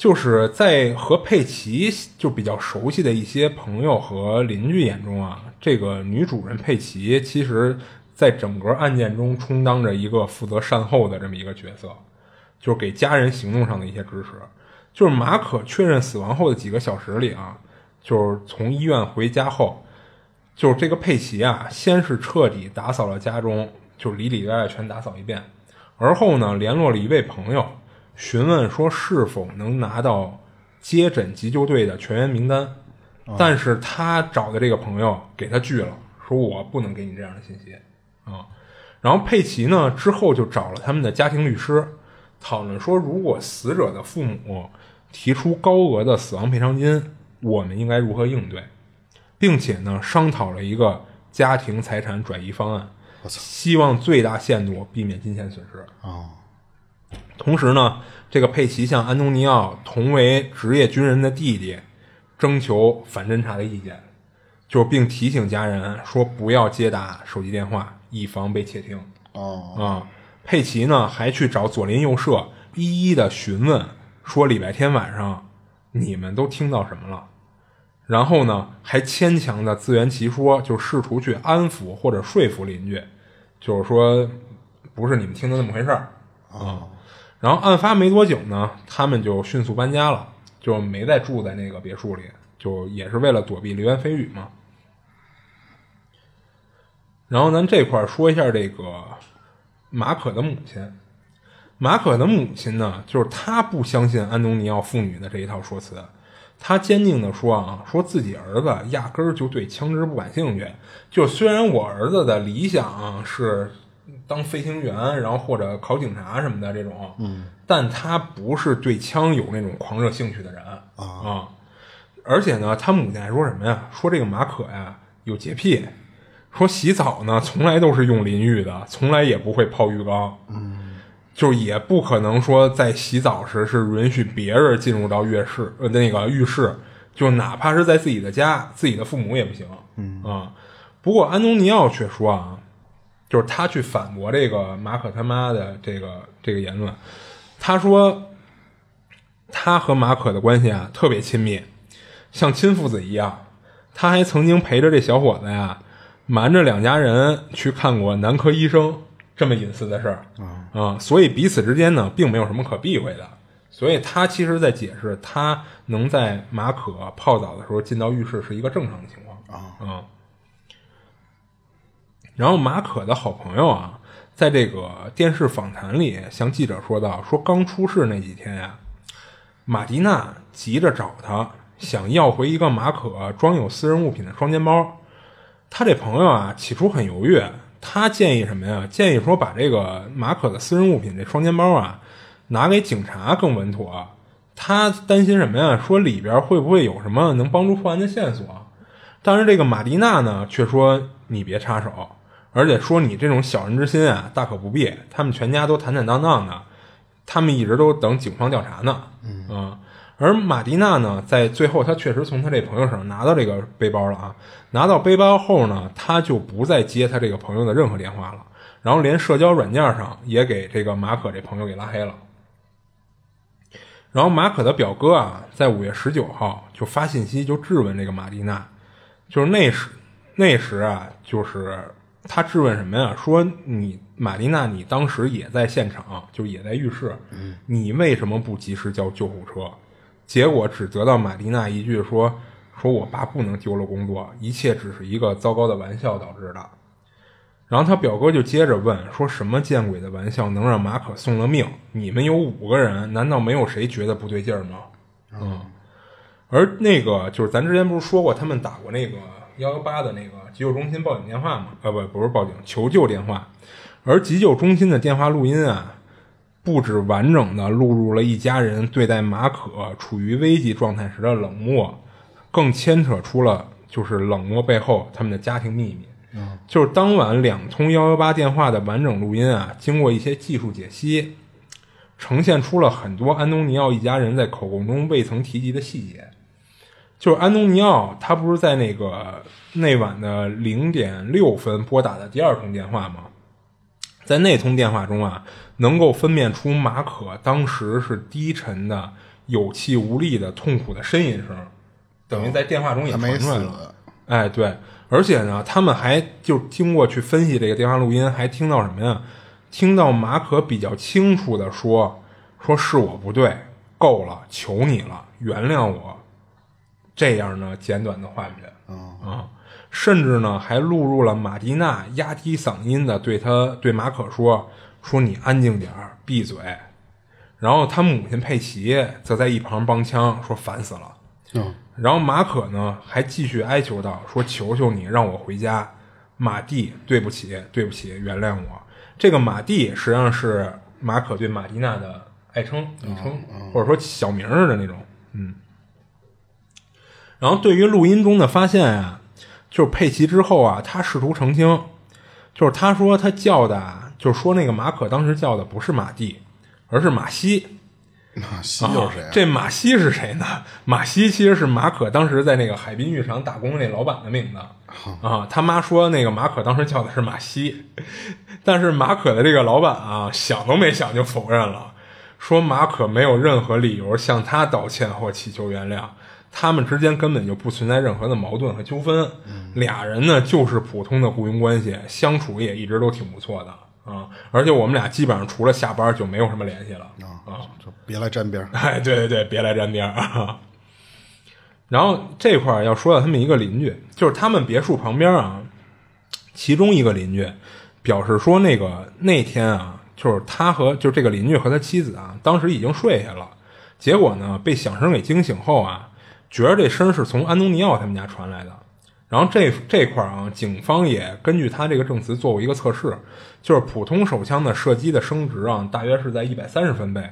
就是在和佩奇就比较熟悉的一些朋友和邻居眼中啊，这个女主人佩奇其实在整个案件中充当着一个负责善后的这么一个角色，就是给家人行动上的一些支持。就是马可确认死亡后的几个小时里啊，就是从医院回家后，就是这个佩奇啊，先是彻底打扫了家中，就是里里外外全打扫一遍，而后呢，联络了一位朋友，询问说是否能拿到接诊急救队的全员名单，但是他找的这个朋友给他拒了，说我不能给你这样的信息啊。然后佩奇呢之后就找了他们的家庭律师，讨论说，如果死者的父母提出高额的死亡赔偿金，我们应该如何应对，并且呢商讨了一个家庭财产转移方案，希望最大限度避免金钱损失。哦，同时呢，这个佩奇向安东尼奥同为职业军人的弟弟征求反侦查的意见，就并提醒家人说不要接打手机电话，以防被窃听。哦，啊，佩奇呢还去找左邻右舍，一一的询问，说礼拜天晚上你们都听到什么了？然后呢，还牵强的自圆其说，就试图去安抚或者说服邻居，就是说不是你们听的那么回事儿啊。然后案发没多久呢，他们就迅速搬家了，就没再住在那个别墅里，就也是为了躲避流言蜚语嘛。然后咱这块儿说一下这个马可的母亲。马可的母亲呢，就是她不相信安东尼奥父女的这一套说辞，她坚定的说啊，说自己儿子压根儿就对枪支不感兴趣。就虽然我儿子的理想是当飞行员，然后或者考警察什么的这种，嗯，但他不是对枪有那种狂热兴趣的人啊。而且呢，他母亲还说什么呀？说这个马可呀有洁癖，说洗澡呢从来都是用淋浴的，从来也不会泡浴缸。嗯，就也不可能说在洗澡时是允许别人进入到浴室呃那个浴室，就哪怕是在自己的家，自己的父母也不行。嗯啊，不过安东尼奥却说啊，就是他去反驳这个马可他妈的这个这个言论，他说他和马可的关系啊特别亲密，像亲父子一样。他还曾经陪着这小伙子呀，瞒着两家人去看过男科医生，这么隐私的事儿。啊、所以彼此之间呢，并没有什么可避讳的，所以他其实在解释，他能在马可泡澡的时候进到浴室是一个正常的情况。啊、嗯然后马可的好朋友啊，在这个电视访谈里向记者说到，说刚出事那几天呀、马蒂娜急着找他，想要回一个马可装有私人物品的双肩包。他这朋友啊，起初很犹豫，他建议什么呀？建议说把这个马可的私人物品这双肩包啊，拿给警察更稳妥。他担心什么呀？说里边会不会有什么能帮助破案的线索？但是这个马蒂娜呢，却说你别插手，而且说你这种小人之心啊，大可不必。他们全家都坦坦荡荡的，他们一直都等警方调查呢。嗯，而马蒂娜呢，在最后，她确实从她这朋友手上拿到这个背包了啊。拿到背包后呢，她就不再接她这个朋友的任何电话了，然后连社交软件上也给这个马可这朋友给拉黑了。然后马可的表哥啊，在五月十九号就发信息就质问这个马蒂娜，就是那时那时啊，就是他质问什么呀？说你玛丽娜，你当时也在现场，就也在浴室，你为什么不及时叫救护车？结果只得到玛丽娜一句说：“说我爸不能丢了工作，一切只是一个糟糕的玩笑导致的。”然后他表哥就接着问说：“什么见鬼的玩笑能让马可送了命？你们有五个人，难道没有谁觉得不对劲儿吗？”嗯，而那个就是咱之前不是说过，他们打过那个幺幺八的那个急救中心报警电话嘛？呃，不，不是报警，求救电话。而急救中心的电话录音啊，不止完整的录入了一家人对待马可处于危急状态时的冷漠，更牵扯出了就是冷漠背后他们的家庭秘密。就是当晚两通幺幺八电话的完整录音啊，经过一些技术解析，呈现出了很多安东尼奥一家人在口供中未曾提及的细节。就是安东尼奥他不是在那个那晚的零点六分拨打的第二通电话吗？在那通电话中啊，能够分辨出马可当时是低沉的、有气无力的、痛苦的呻吟声，等于在电话中也传出来了。死，哎，对，而且呢，他们还就经过去分析这个电话录音，还听到什么呀？听到马可比较清楚的说：“说是我不对，够了，求你了，原谅我。”这样呢，简短的话语啊，甚至呢还录入了马蒂娜压低嗓音的对他对马可说：“说你安静点儿，闭嘴。”然后他母亲佩奇则在一旁帮腔说：“烦死了。”嗯，然后马可呢还继续哀求道：“说求求你让我回家，马蒂，对不起，对不起，原谅我。”这个马蒂实际上是马可对马蒂娜的爱称、昵称，或者说小名儿的那种。嗯。然后对于录音中的发现啊，就是佩奇之后啊，他试图澄清，就是他说他叫的啊，就是说那个马可当时叫的不是马蒂，而是马西。马西又是谁啊？这马西是谁呢？马西其实是马可当时在那个海滨浴场打工那老板的名字啊。他妈说那个马可当时叫的是马西，但是马可的这个老板啊，想都没想就否认了，说马可没有任何理由向他道歉或祈求原谅，他们之间根本就不存在任何的矛盾和纠纷，俩人呢就是普通的雇佣关系，相处也一直都挺不错的啊。而且我们俩基本上除了下班就没有什么联系了啊。就别来沾边儿。[laughs] 哎，对对对，别来沾边儿啊。然后这块儿要说到他们一个邻居，就是他们别墅旁边啊，其中一个邻居表示说，那个那天啊，就是他和就是这个邻居和他妻子啊，当时已经睡下了，结果呢被响声给惊醒后啊，觉得这声是从安东尼奥他们家传来的。然后这这块儿啊，警方也根据他这个证词做过一个测试，就是普通手枪的射击的声值啊，大约是在一百三十分贝，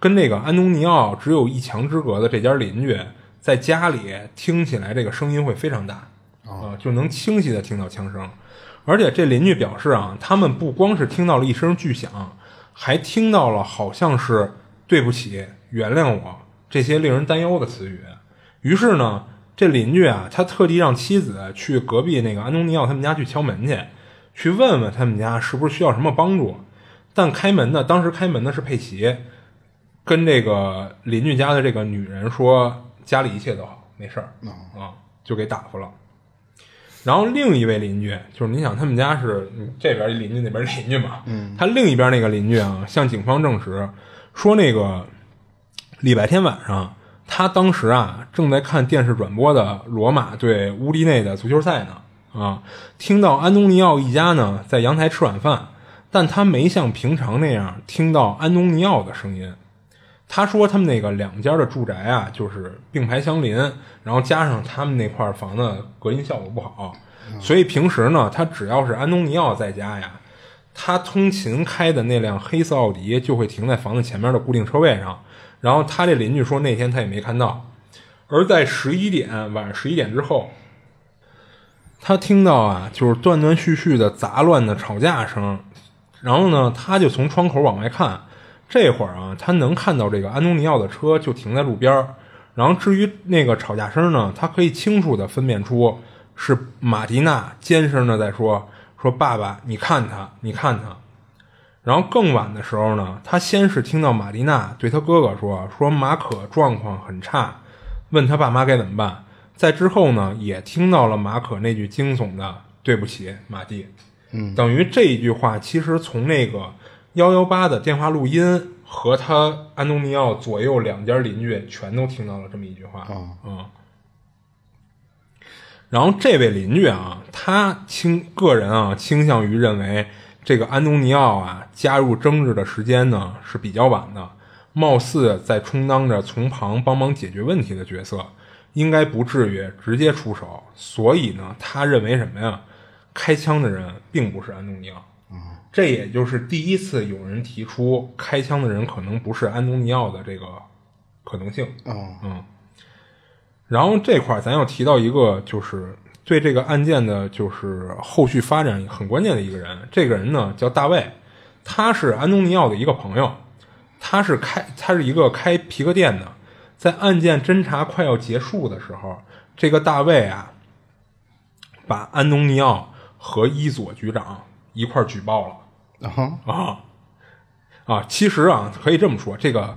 跟这个安东尼奥只有一墙之隔的这家邻居，在家里听起来这个声音会非常大啊、就能清晰的听到枪声。而且这邻居表示啊，他们不光是听到了一声巨响，还听到了好像是“对不起”“原谅我”这些令人担忧的词语。于是呢，这邻居啊，他特地让妻子去隔壁那个安东尼奥他们家去敲门去，去问问他们家是不是需要什么帮助。但开门的当时开门的是佩奇，跟这个邻居家的这个女人说家里一切都好，没事儿啊，就给打发了。然后另一位邻居，就是你想他们家是嗯这边邻居那边邻居嘛，嗯，他另一边那个邻居啊，向警方证实说那个礼拜天晚上，他当时啊正在看电视转播的罗马对乌迪内的足球赛呢，啊，听到安东尼奥一家呢在阳台吃晚饭，但他没像平常那样听到安东尼奥的声音。他说他们那个两家的住宅啊，就是并排相邻，然后加上他们那块房子隔音效果不好，所以平时呢，他只要是安东尼奥在家呀，他通勤开的那辆黑色奥迪就会停在房子前面的固定车位上。然后他这邻居说那天他也没看到，而在十一点晚上十一点之后，他听到啊，就是断断续续的杂乱的吵架声，然后呢，他就从窗口往外看。这会儿啊，他能看到这个安东尼奥的车就停在路边儿。然后至于那个吵架声呢，他可以清楚的分辨出是马蒂娜尖声的在说：“说爸爸，你看他，你看他。”然后更晚的时候呢，他先是听到玛丽娜对他哥哥说：“说马可状况很差，问他爸妈该怎么办。”在之后呢，也听到了马可那句惊悚的“对不起，马蒂”。嗯，等于这一句话其实从那个。幺幺八的电话录音和他安东尼奥左右两家邻居全都听到了这么一句话啊，然后这位邻居啊，他倾个人啊倾向于认为这个安东尼奥啊加入争执的时间呢是比较晚的，貌似在充当着从旁帮忙解决问题的角色，应该不至于直接出手，所以呢，他认为什么呀？开枪的人并不是安东尼奥。这也就是第一次有人提出开枪的人可能不是安东尼奥的这个可能性。嗯，然后这块儿咱要提到一个，就是对这个案件的，就是后续发展很关键的一个人。这个人呢叫大卫，他是安东尼奥的一个朋友，他是开他是一个开皮革店的。在案件侦查快要结束的时候，这个大卫啊，把安东尼奥和伊佐局长一块举报了。啊啊啊！其实啊，可以这么说，这个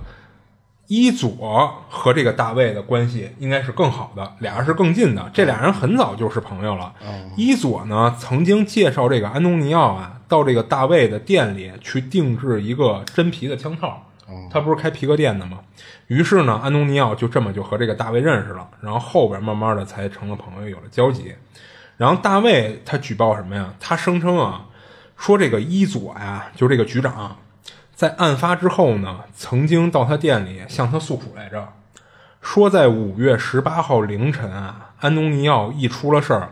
伊佐和这个大卫的关系应该是更好的，俩人是更近的。这俩人很早就是朋友了。伊佐呢，曾经介绍这个安东尼奥啊，到这个大卫的店里去定制一个真皮的枪套。他不是开皮革店的吗？于是呢，安东尼奥就这么就和这个大卫认识了，然后后边慢慢的才成了朋友，有了交集。然后大卫他举报什么呀？他声称啊。说这个伊佐呀，就这个局长，在案发之后呢，曾经到他店里向他诉苦来着。说在五月十八号凌晨啊，安东尼奥一出了事儿，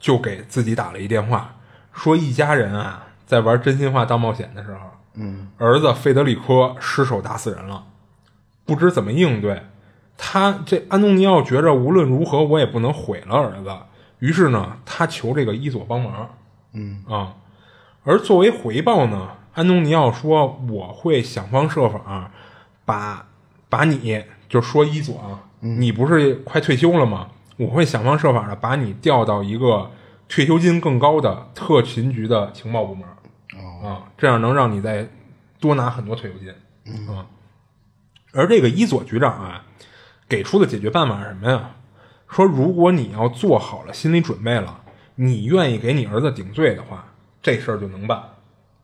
就给自己打了一电话，说一家人啊在玩真心话大冒险的时候，嗯，儿子费德里科失手打死人了，不知怎么应对。他这安东尼奥觉着无论如何我也不能毁了儿子，于是呢，他求这个伊佐帮忙，嗯啊。而作为回报呢，安东尼奥说：“我会想方设法把把你就说伊佐啊，你不是快退休了吗？我会想方设法的把你调到一个退休金更高的特勤局的情报部门啊，这样能让你再多拿很多退休金啊。而这个伊佐局长啊，给出的解决办法是什么呀？说如果你要做好了心理准备了，你愿意给你儿子顶罪的话。”这事儿就能办，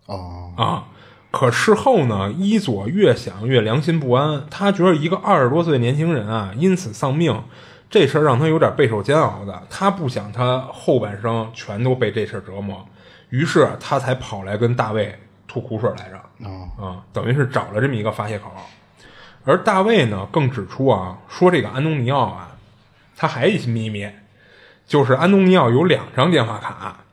哦啊！可事后呢，伊佐越想越良心不安，他觉得一个二十多岁的年轻人啊，因此丧命，这事儿让他有点备受煎熬的。他不想他后半生全都被这事儿折磨，于是他才跑来跟大卫吐苦水来着，啊，等于是找了这么一个发泄口。而大卫呢，更指出啊，说这个安东尼奥啊，他还一秘密，就是安东尼奥有两张电话卡。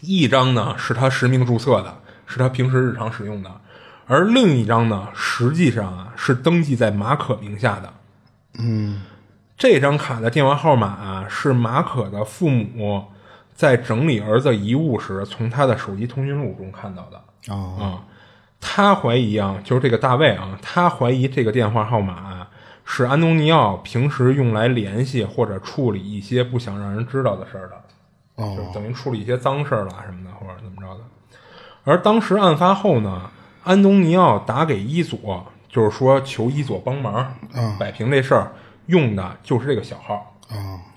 一张呢是他实名注册的，是他平时日常使用的，而另一张呢，实际上啊是登记在马可名下的。嗯，这张卡的电话号码啊是马可的父母在整理儿子遗物时从他的手机通讯录中看到的。啊，他怀疑啊，就是这个大卫啊，他怀疑这个电话号码是安东尼奥平时用来联系或者处理一些不想让人知道的事儿的。就等于处理一些脏事儿了什么的，或者怎么着的。而当时案发后呢，安东尼奥打给伊佐，就是说求伊佐帮忙摆平这事儿，用的就是这个小号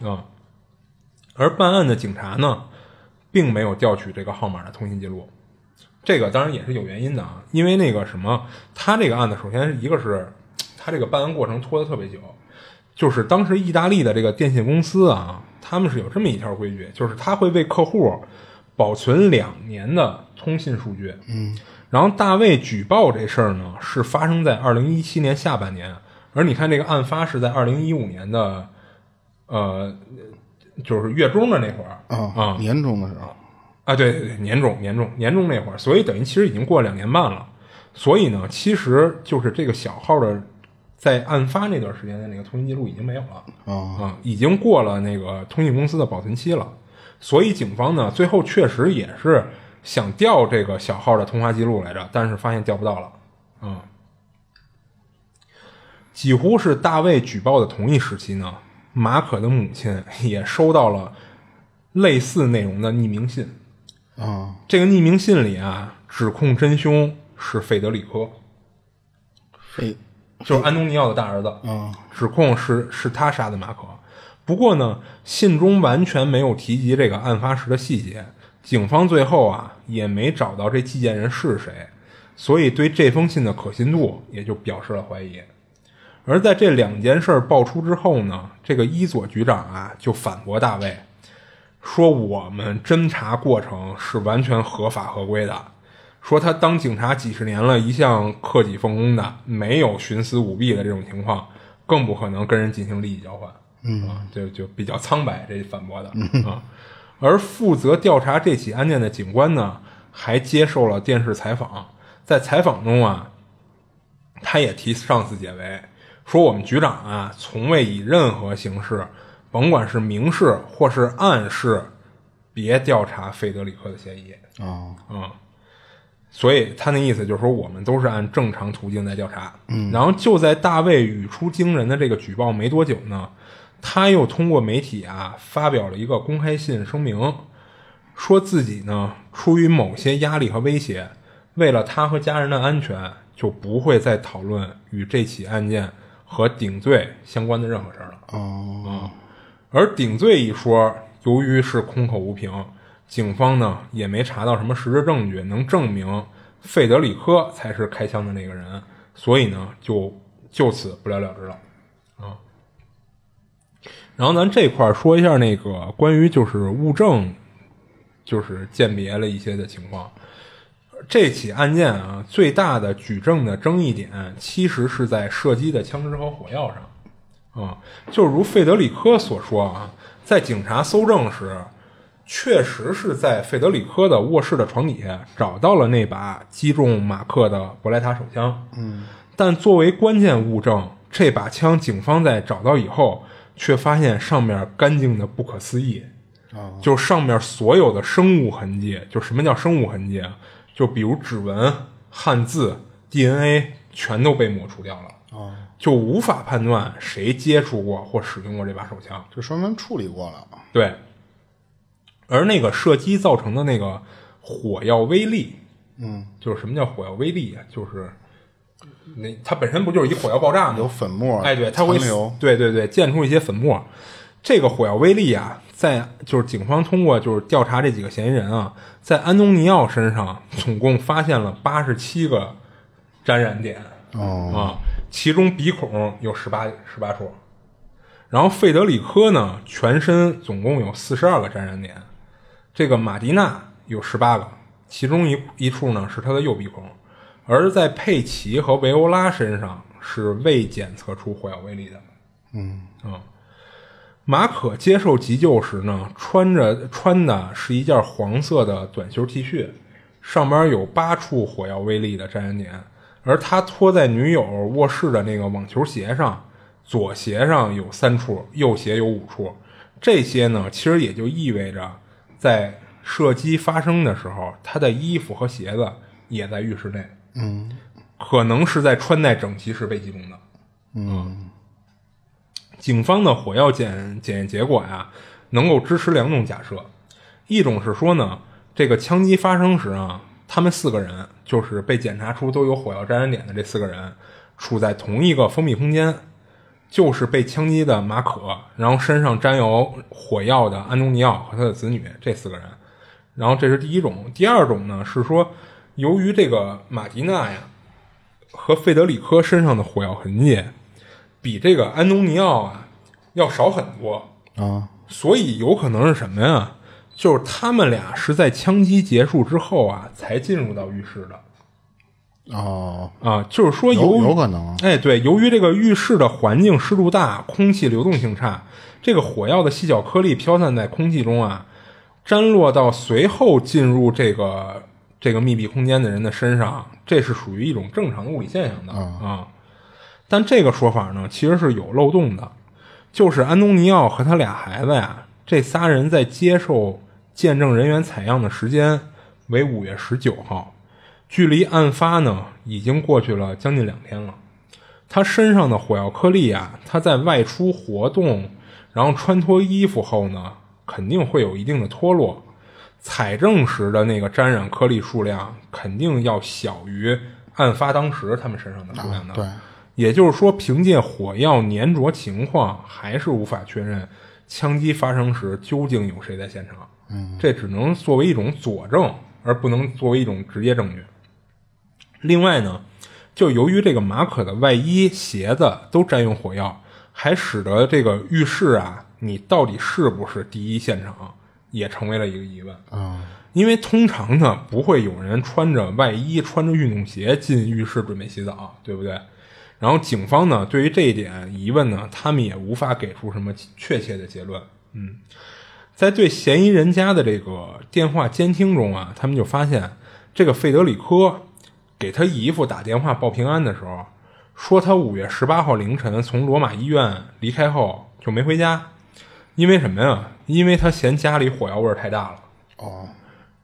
啊。而办案的警察呢，并没有调取这个号码的通信记录，这个当然也是有原因的啊，因为那个什么，他这个案子首先一个是他这个办案过程拖得特别久。就是当时意大利的这个电信公司啊，他们是有这么一条规矩，就是他会为客户保存两年的通信数据。嗯，然后大卫举报这事儿呢，是发生在二零一七年下半年，而你看这个案发是在二零一五年的，呃，就是月中的那会儿。啊啊。年中的时候，啊，对对对，年中年中年中那会儿，所以等于其实已经过了两年半了。所以呢，其实就是这个小号的在案发那段时间的那个通信记录已经没有了啊啊，已经过了那个通信公司的保存期了。所以警方呢，最后确实也是想调这个小号的通话记录来着，但是发现调不到了啊。几乎是大卫举报的同一时期呢，马可的母亲也收到了类似内容的匿名信。啊，这个匿名信里啊，指控真凶是费德里科，费就是安东尼奥的大儿子。啊指控是是他杀的马可。不过呢，信中完全没有提及这个案发时的细节，警方最后啊也没找到这寄件人是谁，所以对这封信的可信度也就表示了怀疑。而在这两件事儿爆出之后呢，这个伊佐局长啊就反驳大卫，说我们侦查过程是完全合法合规的，说他当警察几十年了，一向克己奉公的，没有徇私舞弊的这种情况，更不可能跟人进行利益交换。嗯啊，就就比较苍白，这反驳的啊。而负责调查这起案件的警官呢，还接受了电视采访，在采访中啊，他也替上司解围，说我们局长啊，从未以任何形式，甭管是明示或是暗示，别调查费德里克的嫌疑。啊嗯，所以他那意思就是说，我们都是按正常途径在调查。嗯，然后就在大卫语出惊人的这个举报没多久呢，他又通过媒体啊发表了一个公开信声明，说自己呢出于某些压力和威胁，为了他和家人的安全，就不会再讨论与这起案件和顶罪相关的任何事儿了。哦而顶罪一说，由于是空口无凭，警方呢也没查到什么实质证据能证明费德里科才是开枪的那个人，所以呢就就此不了了之了啊。然后咱这块儿说一下那个关于就是物证，就是鉴别了一些的情况。这起案件啊，最大的举证的争议点其实是在射击的枪支和火药上。啊、就如费德里科所说啊，在警察搜证时，确实是在费德里科的卧室的床底下找到了那把击中马克的博莱塔手枪。嗯，但作为关键物证，这把枪警方在找到以后，却发现上面干净的不可思议。哦就上面所有的生物痕迹，就什么叫生物痕迹啊？就比如指纹、汉字、DNA 全都被抹除掉了。哦，就无法判断谁接触过或使用过这把手枪。就说明处理过了。对，而那个射击造成的那个火药威力，嗯，就是什么叫火药威力啊？就是那它本身不就是一火药爆炸吗？有粉末，哎，对，它会对对对，溅出一些粉末。这个火药威力啊，在就是警方通过就是调查这几个嫌疑人啊，在安东尼奥身上总共发现了八十七个沾染点。哦，啊，其中鼻孔有十八十八处，然后费德里科呢，全身总共有四十二个沾染点，这个马蒂娜有十八个，其中一一处呢是他的右鼻孔，而在佩奇和维欧拉身上是未检测出火药威力的。嗯啊，马可接受急救时呢，穿着穿的是一件黄色的短袖 T 恤，上边有八处火药威力的沾染点，而他拖在女友卧室的那个网球鞋上，左鞋上有三处，右鞋有五处。这些呢，其实也就意味着，在射击发生的时候，他的衣服和鞋子也在浴室内，嗯可能是在穿戴整齐时被击中的。嗯。警方的火药检检验结果呀，能够支持两种假设，一种是说呢，这个枪击发生时啊，他们四个人就是被检查出都有火药沾染点的这四个人，处在同一个封闭空间，就是被枪击的马可，然后身上沾有火药的安东尼奥和他的子女这四个人，然后这是第一种，第二种呢是说，由于这个马迪娜呀，和费德里科身上的火药痕迹比这个安东尼奥啊要少很多，啊，所以有可能是什么呀？就是他们俩是在枪击结束之后啊才进入到浴室的哦，啊，就是说有由于有可能，哎，对，由于这个浴室的环境湿度大，空气流动性差，这个火药的细小颗粒飘散在空气中啊，沾落到随后进入这个这个密闭空间的人的身上，这是属于一种正常的物理现象的啊。但这个说法呢，其实是有漏洞的，就是安东尼奥和他俩孩子呀，这仨人在接受见证人员采样的时间为五月十九号，距离案发呢已经过去了将近两天了。他身上的火药颗粒啊，他在外出活动，然后穿脱衣服后呢，肯定会有一定的脱落。采证时的那个沾染颗粒数量肯定要小于案发当时他们身上的数量的。对，也就是说，凭借火药粘着情况，还是无法确认枪击发生时究竟有谁在现场。嗯，这只能作为一种佐证，而不能作为一种直接证据。另外呢，就由于这个马可的外衣、鞋子都沾有火药，还使得这个浴室啊，你到底是不是第一现场，也成为了一个疑问。啊，因为通常呢，不会有人穿着外衣、穿着运动鞋进浴室准备洗澡，对不对？然后警方呢，对于这一点疑问呢，他们也无法给出什么确切的结论。嗯，在对嫌疑人家的这个电话监听中啊，他们就发现这个费德里科给他姨夫打电话报平安的时候，说他五月十八号凌晨从罗马医院离开后就没回家，因为什么呀？因为他嫌家里火药味太大了。哦，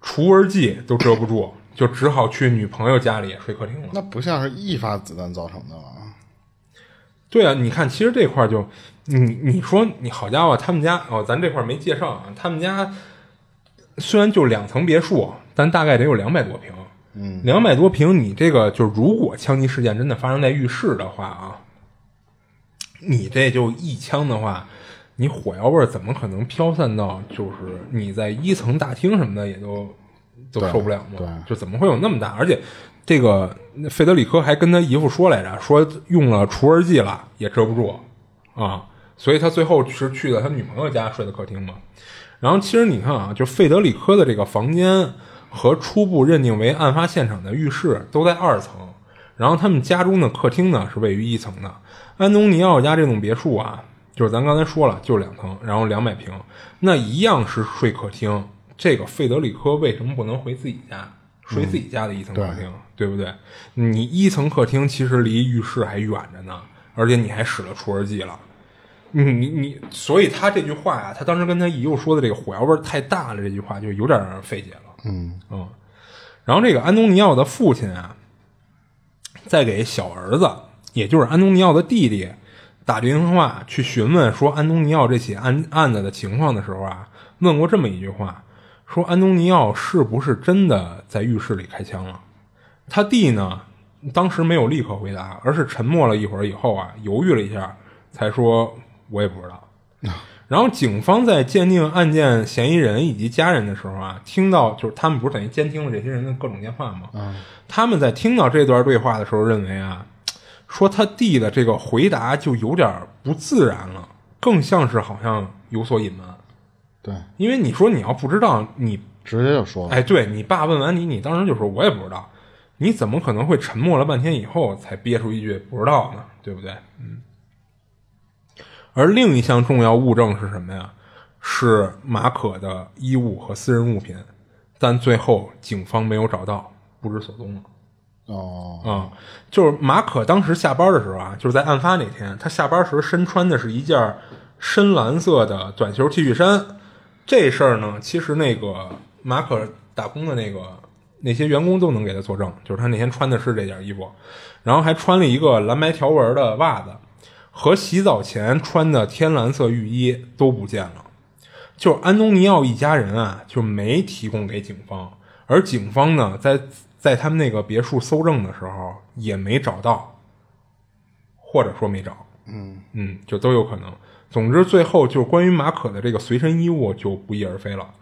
除味剂都遮不住，就只好去女朋友家里睡客厅了。那不像是一发子弹造成的吧？对啊，你看，其实这块儿就你你说你好家伙，他们家哦，咱这块儿没介绍啊，他们家虽然就两层别墅，但大概得有两百多平。嗯，两百多平，你这个就如果枪击事件真的发生在浴室的话啊，你这就一枪的话，你火药味儿怎么可能飘散到就是你在一层大厅什么的也都都受不了嘛？对就怎么会有那么大？而且这个费德里科还跟他姨父说来着，说用了除味剂了也遮不住啊，所以他最后是去了他女朋友家睡的客厅嘛。然后其实你看啊，就费德里科的这个房间和初步认定为案发现场的浴室都在二层，然后他们家中的客厅呢是位于一层的。安东尼奥家这栋别墅啊，就是咱刚才说了，就两层，然后两百平，那一样是睡客厅。这个费德里科为什么不能回自己家睡自己家的一层客厅，对不对？你一层客厅其实离浴室还远着呢，而且你还使了除味剂了。你你你，所以他这句话呀，他当时跟他姨父说的这个火药味儿太大了，这句话就有点让人费解了。嗯嗯，然后这个安东尼奥的父亲啊，在给小儿子，也就是安东尼奥的弟弟打电话去询问说安东尼奥这起案案子的情况的时候啊，问过这么一句话，说安东尼奥是不是真的在浴室里开枪了？他弟呢，当时没有立刻回答，而是沉默了一会儿以后啊，犹豫了一下，才说我也不知道。[laughs] 然后警方在鉴定案件嫌疑人以及家人的时候啊，听到就是他们不是等于监听了这些人的各种电话吗？嗯他们在听到这段对话的时候，认为啊，说他弟的这个回答就有点不自然了，更像是好像有所隐瞒。对，因为你说你要不知道，你直接就说了。哎，对你爸问完你，你当时就说我也不知道，你怎么可能会沉默了半天以后才憋出一句不知道呢？对不对？嗯。而另一项重要物证是什么呀？是马可的衣物和私人物品，但最后警方没有找到，不知所踪了。哦，啊、就是马可当时下班的时候啊，就是在案发那天，他下班时身穿的是一件深蓝色的短袖 T 恤衫。这事儿呢，其实那个马可打工的那个那些员工都能给他作证，就是他那天穿的是这件衣服，然后还穿了一个蓝白条纹的袜子，和洗澡前穿的天蓝色浴衣都不见了。就是安东尼奥一家人啊，就没提供给警方，而警方呢，在在他们那个别墅搜证的时候也没找到，或者说没找，嗯嗯，就都有可能。总之，最后就是关于马可的这个随身衣物就不翼而飞了。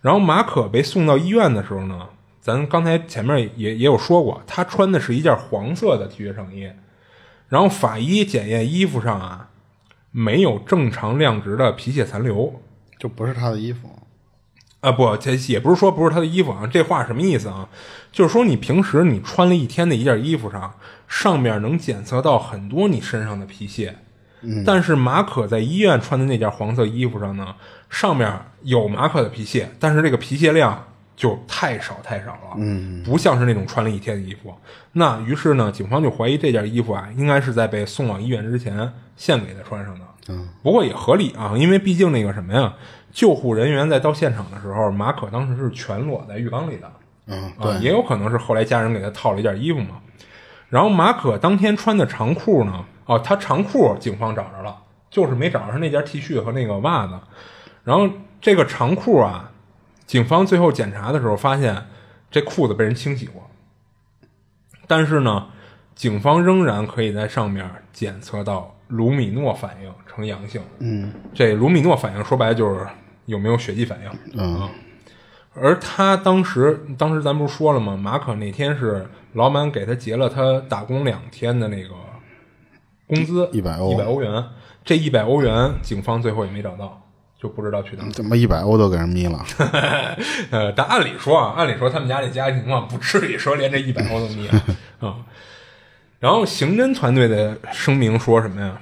然后马可被送到医院的时候呢，咱刚才前面也也有说过，他穿的是一件黄色的 T 恤上衣，然后法医检验衣服上啊没有正常量值的皮屑残留，就不是他的衣服。啊不，这也不是说不是他的衣服啊，这话什么意思啊？就是说你平时你穿了一天的一件衣服上，上面能检测到很多你身上的皮屑，但是马可在医院穿的那件黄色衣服上呢，上面有马可的皮屑，但是这个皮屑量就太少太少了，嗯，不像是那种穿了一天的衣服。那于是呢，警方就怀疑这件衣服啊，应该是在被送往医院之前现给他穿上的。嗯，不过也合理啊，因为毕竟那个什么呀，救护人员在到现场的时候，马可当时是全裸在浴缸里的。嗯，啊，也有可能是后来家人给他套了一件衣服嘛。然后马可当天穿的长裤呢，哦，他长裤警方找着了，就是没找着那件 T 恤和那个袜子。然后这个长裤啊，警方最后检查的时候发现这裤子被人清洗过，但是呢，警方仍然可以在上面检测到卢米诺反应呈阳性。嗯，这卢米诺反应说白了就是有没有血迹反应。嗯而他当时，当时咱不是说了吗？马可那天是老板给他结了他打工两天的那个工资，一百欧一百欧元。这一百欧元，警方最后也没找到，就不知道去哪儿。怎么一百欧都给人眯了？[laughs] 呃，但按理说啊，按理说他们家这家庭情况不至于说连这一百欧都灭 [laughs] 啊。然后刑侦团队的声明说什么呀？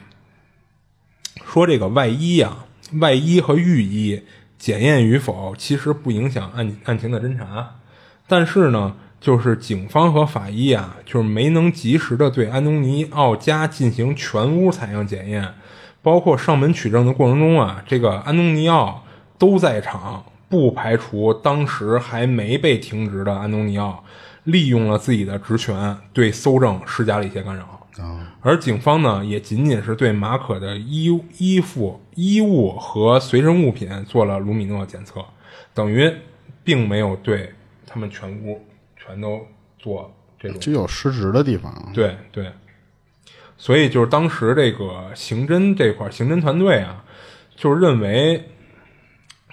说这个外衣呀、外衣和浴衣检验与否，其实不影响案案情的侦查，但是呢，就是警方和法医啊，就是没能及时的对安东尼奥家进行全屋采样检验，包括上门取证的过程中啊，这个安东尼奥都在场，不排除当时还没被停职的安东尼奥利用了自己的职权，对搜证施加了一些干扰。而警方呢，也仅仅是对马可的衣衣服、衣物和随身物品做了卢米诺检测，等于并没有对他们全屋全都做这种就有失职的地方。对对，所以就是当时这个刑侦这块刑侦团队啊，就是认为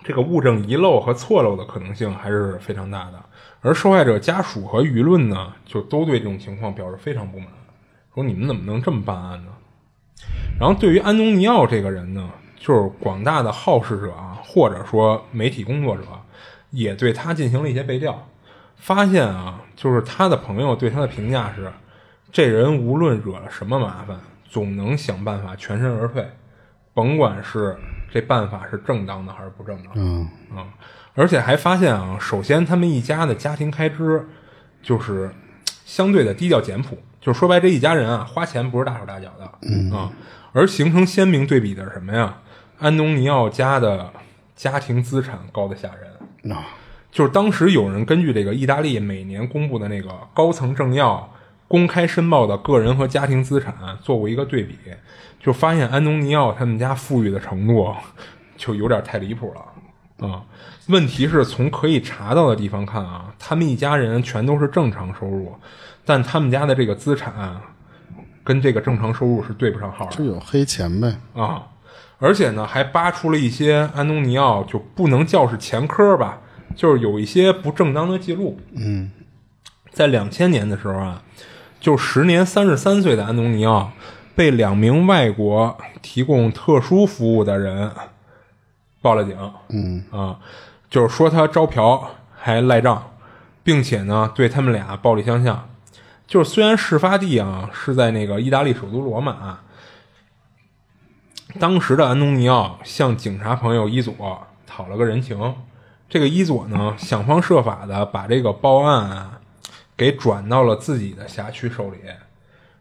这个物证遗漏和错漏的可能性还是非常大的。而受害者家属和舆论呢，就都对这种情况表示非常不满，说你们怎么能这么办案呢？然后对于安东尼奥这个人呢，就是广大的好事者啊，或者说媒体工作者，也对他进行了一些背调，发现啊，就是他的朋友对他的评价是，这人无论惹了什么麻烦，总能想办法全身而退，甭管是这办法是正当的还是不正当的。嗯啊，而且还发现啊，首先他们一家的家庭开支就是相对的低调简朴，就是说白这一家人啊花钱不是大手大脚的，嗯啊，而形成鲜明对比的是什么呀？安东尼奥家的家庭资产高的吓人，啊，就是当时有人根据这个意大利每年公布的那个高层政要公开申报的个人和家庭资产做过一个对比，就发现安东尼奥他们家富裕的程度就有点太离谱了啊。问题是从可以查到的地方看啊，他们一家人全都是正常收入，但他们家的这个资产跟这个正常收入是对不上号的。就有黑钱呗。啊，而且呢，还扒出了一些安东尼奥就不能叫是前科吧，就是有一些不正当的记录。嗯，在两千年的时候啊，就时年三十三岁的安东尼奥被两名外国提供特殊服务的人报了警。嗯啊，就是说他招嫖还赖账，并且呢对他们俩暴力相向。就是虽然事发地啊是在那个意大利首都罗马，当时的安东尼奥向警察朋友伊佐讨了个人情，这个伊佐呢想方设法的把这个报案啊给转到了自己的辖区手里，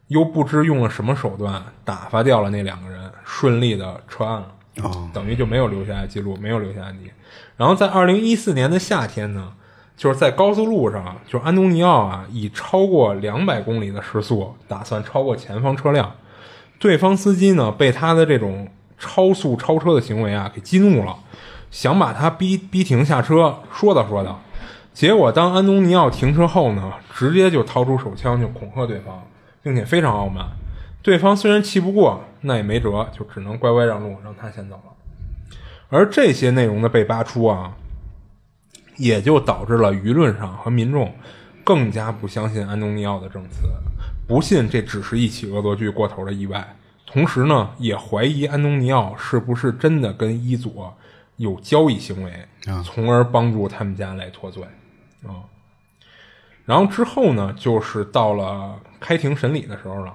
又不知用了什么手段打发掉了那两个人，顺利的撤案了。哦，等于就没有留下记录，没有留下案底。然后在二零一四年的夏天呢，就是在高速路上，就是安东尼奥啊，以超过两百公里的时速打算超过前方车辆，对方司机呢被他的这种超速超车的行为啊给激怒了，想把他逼逼停下车，说道说道。结果当安东尼奥停车后呢，直接就掏出手枪就恐吓对方，并且非常傲慢。对方虽然气不过，那也没辙，就只能乖乖让路，让他先走了。而这些内容的被扒出啊，也就导致了舆论上和民众更加不相信安东尼奥的证词，不信这只是一起恶作剧过头的意外。同时呢，也怀疑安东尼奥是不是真的跟伊佐有交易行为，从而帮助他们家来脱罪啊。然后之后呢，就是到了开庭审理的时候了。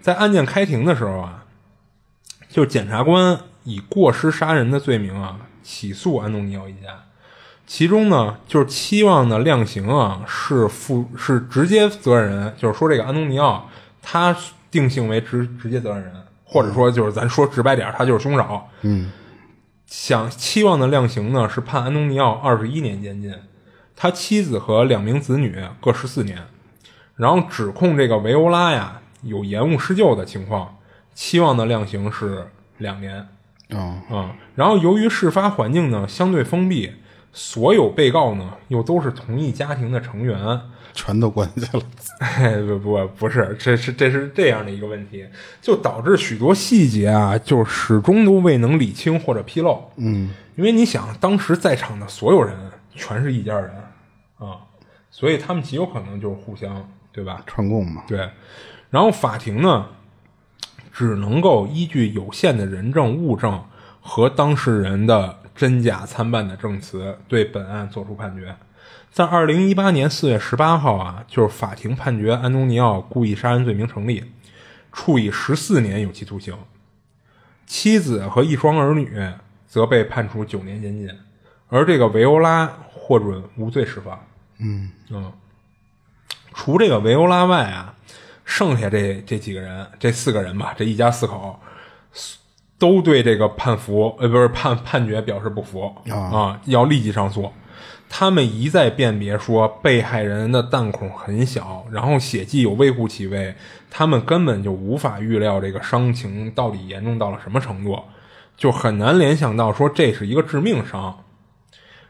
在案件开庭的时候啊，就检察官以过失杀人的罪名啊起诉安东尼奥一家，其中呢就是期望的量刑啊是负是直接责任人，就是说这个安东尼奥他定性为直直接责任人，或者说就是咱说直白点，他就是凶手。嗯，想期望的量刑呢是判安东尼奥二十一年监禁，他妻子和两名子女各十四年，然后指控这个维欧拉呀有延误施救的情况，期望的量刑是两年。哦，啊、然后由于事发环境呢相对封闭，所有被告呢又都是同一家庭的成员，全都关去了。[laughs] 哎，不不不是，这是这是这样的一个问题，就导致许多细节啊，就始终都未能理清或者披露。嗯，因为你想，当时在场的所有人全是一家人啊，所以他们极有可能就是互相，对吧？串供嘛。对，然后法庭呢，只能够依据有限的人证物证和当事人的真假参半的证词，对本案作出判决。在二零一八年四月十八号啊，就是法庭判决安东尼奥故意杀人罪名成立，处以十四年有期徒刑，妻子和一双儿女则被判处九年监禁，而这个维欧拉获准无罪释放。嗯嗯。除这个维欧拉外啊，剩下这这几个人，这四个人吧，这一家四口，都对这个判服呃不是判判决表示不服啊，要立即上诉。他们一再辨别说，被害人的弹孔很小，然后血迹有微乎其微，他们根本就无法预料这个伤情到底严重到了什么程度，就很难联想到说这是一个致命伤。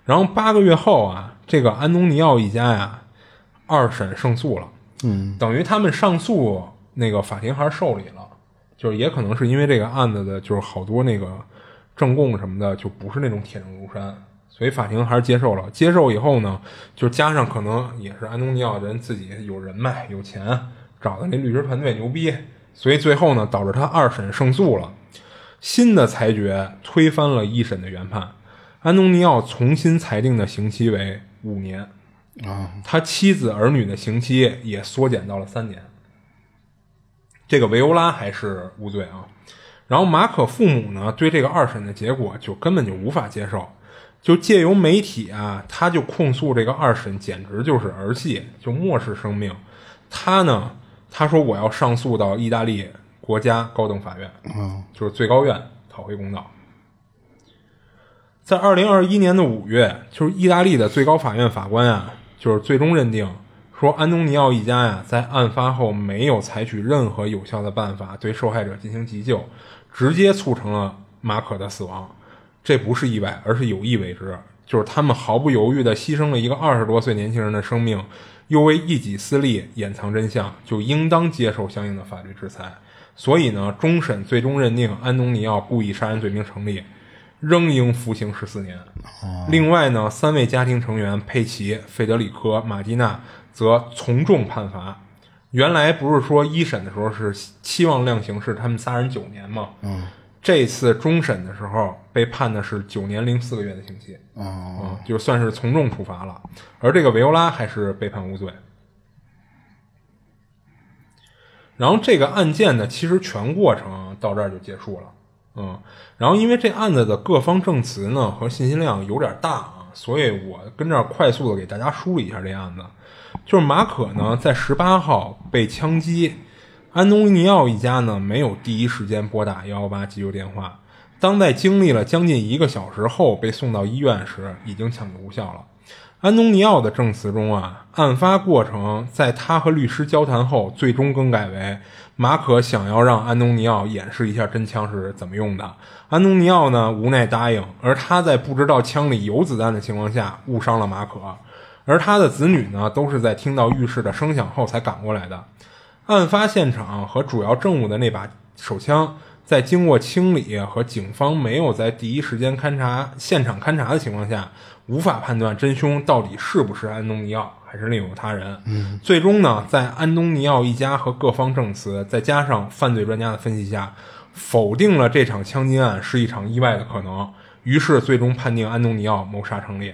然后八个月后啊，这个安东尼奥一家呀，二审胜诉了，嗯，等于他们上诉那个法庭还是受理了，就是也可能是因为这个案子的，就是好多那个证供什么的，就不是那种铁证如山，所以法庭还是接受了。接受以后呢，就加上可能也是安东尼奥人自己有人脉、有钱，找的那律师团队牛逼，所以最后呢，导致他二审胜诉了。新的裁决推翻了一审的原判，安东尼奥重新裁定的刑期为五年。啊，他妻子儿女的刑期也缩减到了三年。这个维欧拉还是无罪啊。然后马可父母呢，对这个二审的结果就根本就无法接受，就借由媒体啊，他就控诉这个二审简直就是儿戏，就漠视生命。他呢，他说我要上诉到意大利国家高等法院，嗯，就是最高院讨回公道。在二零二一年的五月，就是意大利的最高法院法官啊，就是最终认定说安东尼奥一家呀，在案发后没有采取任何有效的办法对受害者进行急救，直接促成了马可的死亡。这不是意外，而是有意为之，就是他们毫不犹豫地牺牲了一个二十多岁年轻人的生命，又为一己私利掩藏真相，就应当接受相应的法律制裁。所以呢，终审最终认定安东尼奥故意杀人罪名成立，仍应服刑十四年。另外呢，三位家庭成员佩奇、费德里科、马蒂娜则从重判罚。原来不是说一审的时候是期望量刑是他们仨人九年吗？嗯，这次终审的时候被判的是九年零四个月的刑期，哦，嗯，就算是从重处罚了。而这个维欧拉还是被判无罪。然后这个案件呢，其实全过程到这儿就结束了，嗯。然后因为这案子的各方证词呢和信息量有点大啊，所以我跟这儿快速的给大家梳理一下这案子。就是马可呢在十八号被枪击，安东尼奥一家呢没有第一时间拨打幺幺八急救电话，当在经历了将近一个小时后被送到医院时，已经抢救无效了。安东尼奥的证词中啊，案发过程在他和律师交谈后，最终更改为马可想要让安东尼奥演示一下真枪是怎么用的。安东尼奥呢无奈答应，而他在不知道枪里有子弹的情况下误伤了马可，而他的子女呢都是在听到浴室的声响后才赶过来的。案发现场和主要证物的那把手枪，在经过清理和警方没有在第一时间勘查现场勘查的情况下，无法判断真凶到底是不是安东尼奥，还是另有他人。嗯，最终呢，在安东尼奥一家和各方证词，再加上犯罪专家的分析下，否定了这场枪击案是一场意外的可能。于是，最终判定安东尼奥谋杀成立。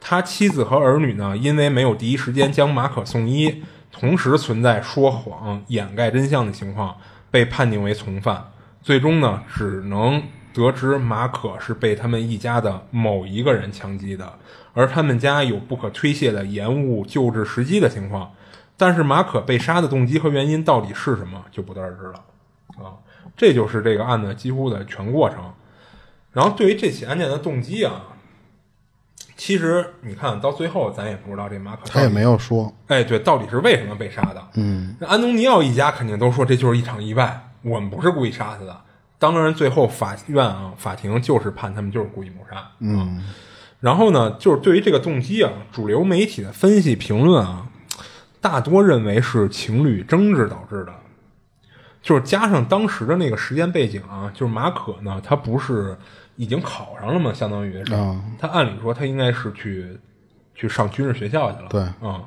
他妻子和儿女呢，因为没有第一时间将马可送医，同时存在说谎、掩盖真相的情况，被判定为从犯。最终呢，只能得知马可是被他们一家的某一个人枪击的，而他们家有不可推卸的延误救治时机的情况。但是马可被杀的动机和原因到底是什么，就不得而知了。啊，这就是这个案子几乎的全过程。然后对于这起案件的动机啊，其实你看到最后，咱也不知道这马可他也没有说，哎，对，到底是为什么被杀的？嗯，安东尼奥一家肯定都说这就是一场意外，我们不是故意杀他的。当然，最后法院啊，法庭就是判他们就是故意谋杀。嗯，然后呢，就是对于这个动机啊，主流媒体的分析评论啊，大多认为是情侣争执导致的。就是加上当时的那个时间背景啊，就是马可呢，他不是已经考上了吗？相当于是，他按理说他应该是去去上军事学校去了。对，嗯，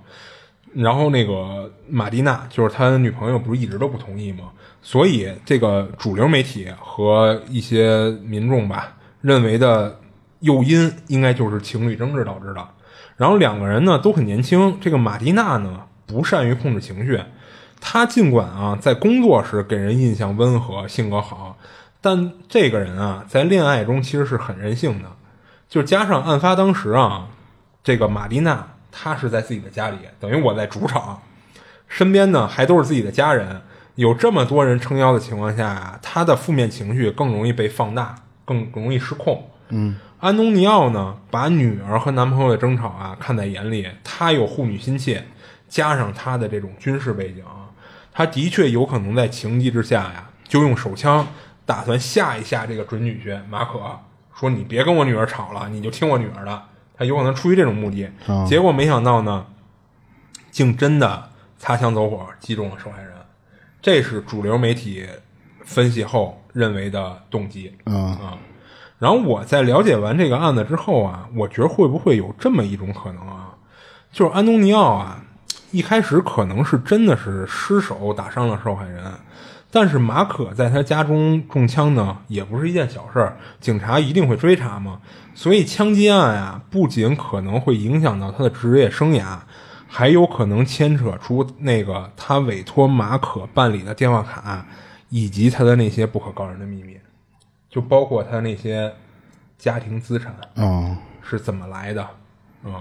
然后那个马蒂娜，就是他女朋友，不是一直都不同意吗？所以这个主流媒体和一些民众吧，认为的诱因应该就是情侣争执导致的。然后两个人呢都很年轻，这个马蒂娜呢不善于控制情绪。他尽管啊，在工作时给人印象温和，性格好，但这个人啊，在恋爱中其实是很任性的。就加上案发当时啊，这个马蒂娜她是在自己的家里，等于我在主场，身边呢还都是自己的家人，有这么多人撑腰的情况下呀，他的负面情绪更容易被放大，更容易失控。嗯，安东尼奥呢，把女儿和男朋友的争吵啊看在眼里，他有护女心切，加上他的这种军事背景。他的确有可能在情急之下呀，就用手枪打算吓一吓这个准女婿马可，说你别跟我女儿吵了，你就听我女儿的。他有可能出于这种目的，结果没想到呢，竟真的擦枪走火击中了受害人。这是主流媒体分析后认为的动机。嗯啊，然后我在了解完这个案子之后啊，我觉得会不会有这么一种可能啊，就是安东尼奥啊。一开始可能是真的是失手打伤了受害人，但是马可在他家中中枪呢，也不是一件小事儿，警察一定会追查嘛。所以枪击案啊，不仅可能会影响到他的职业生涯，还有可能牵扯出那个他委托马可办理的电话卡，以及他的那些不可告人的秘密，就包括他那些家庭资产，嗯，是怎么来的。嗯，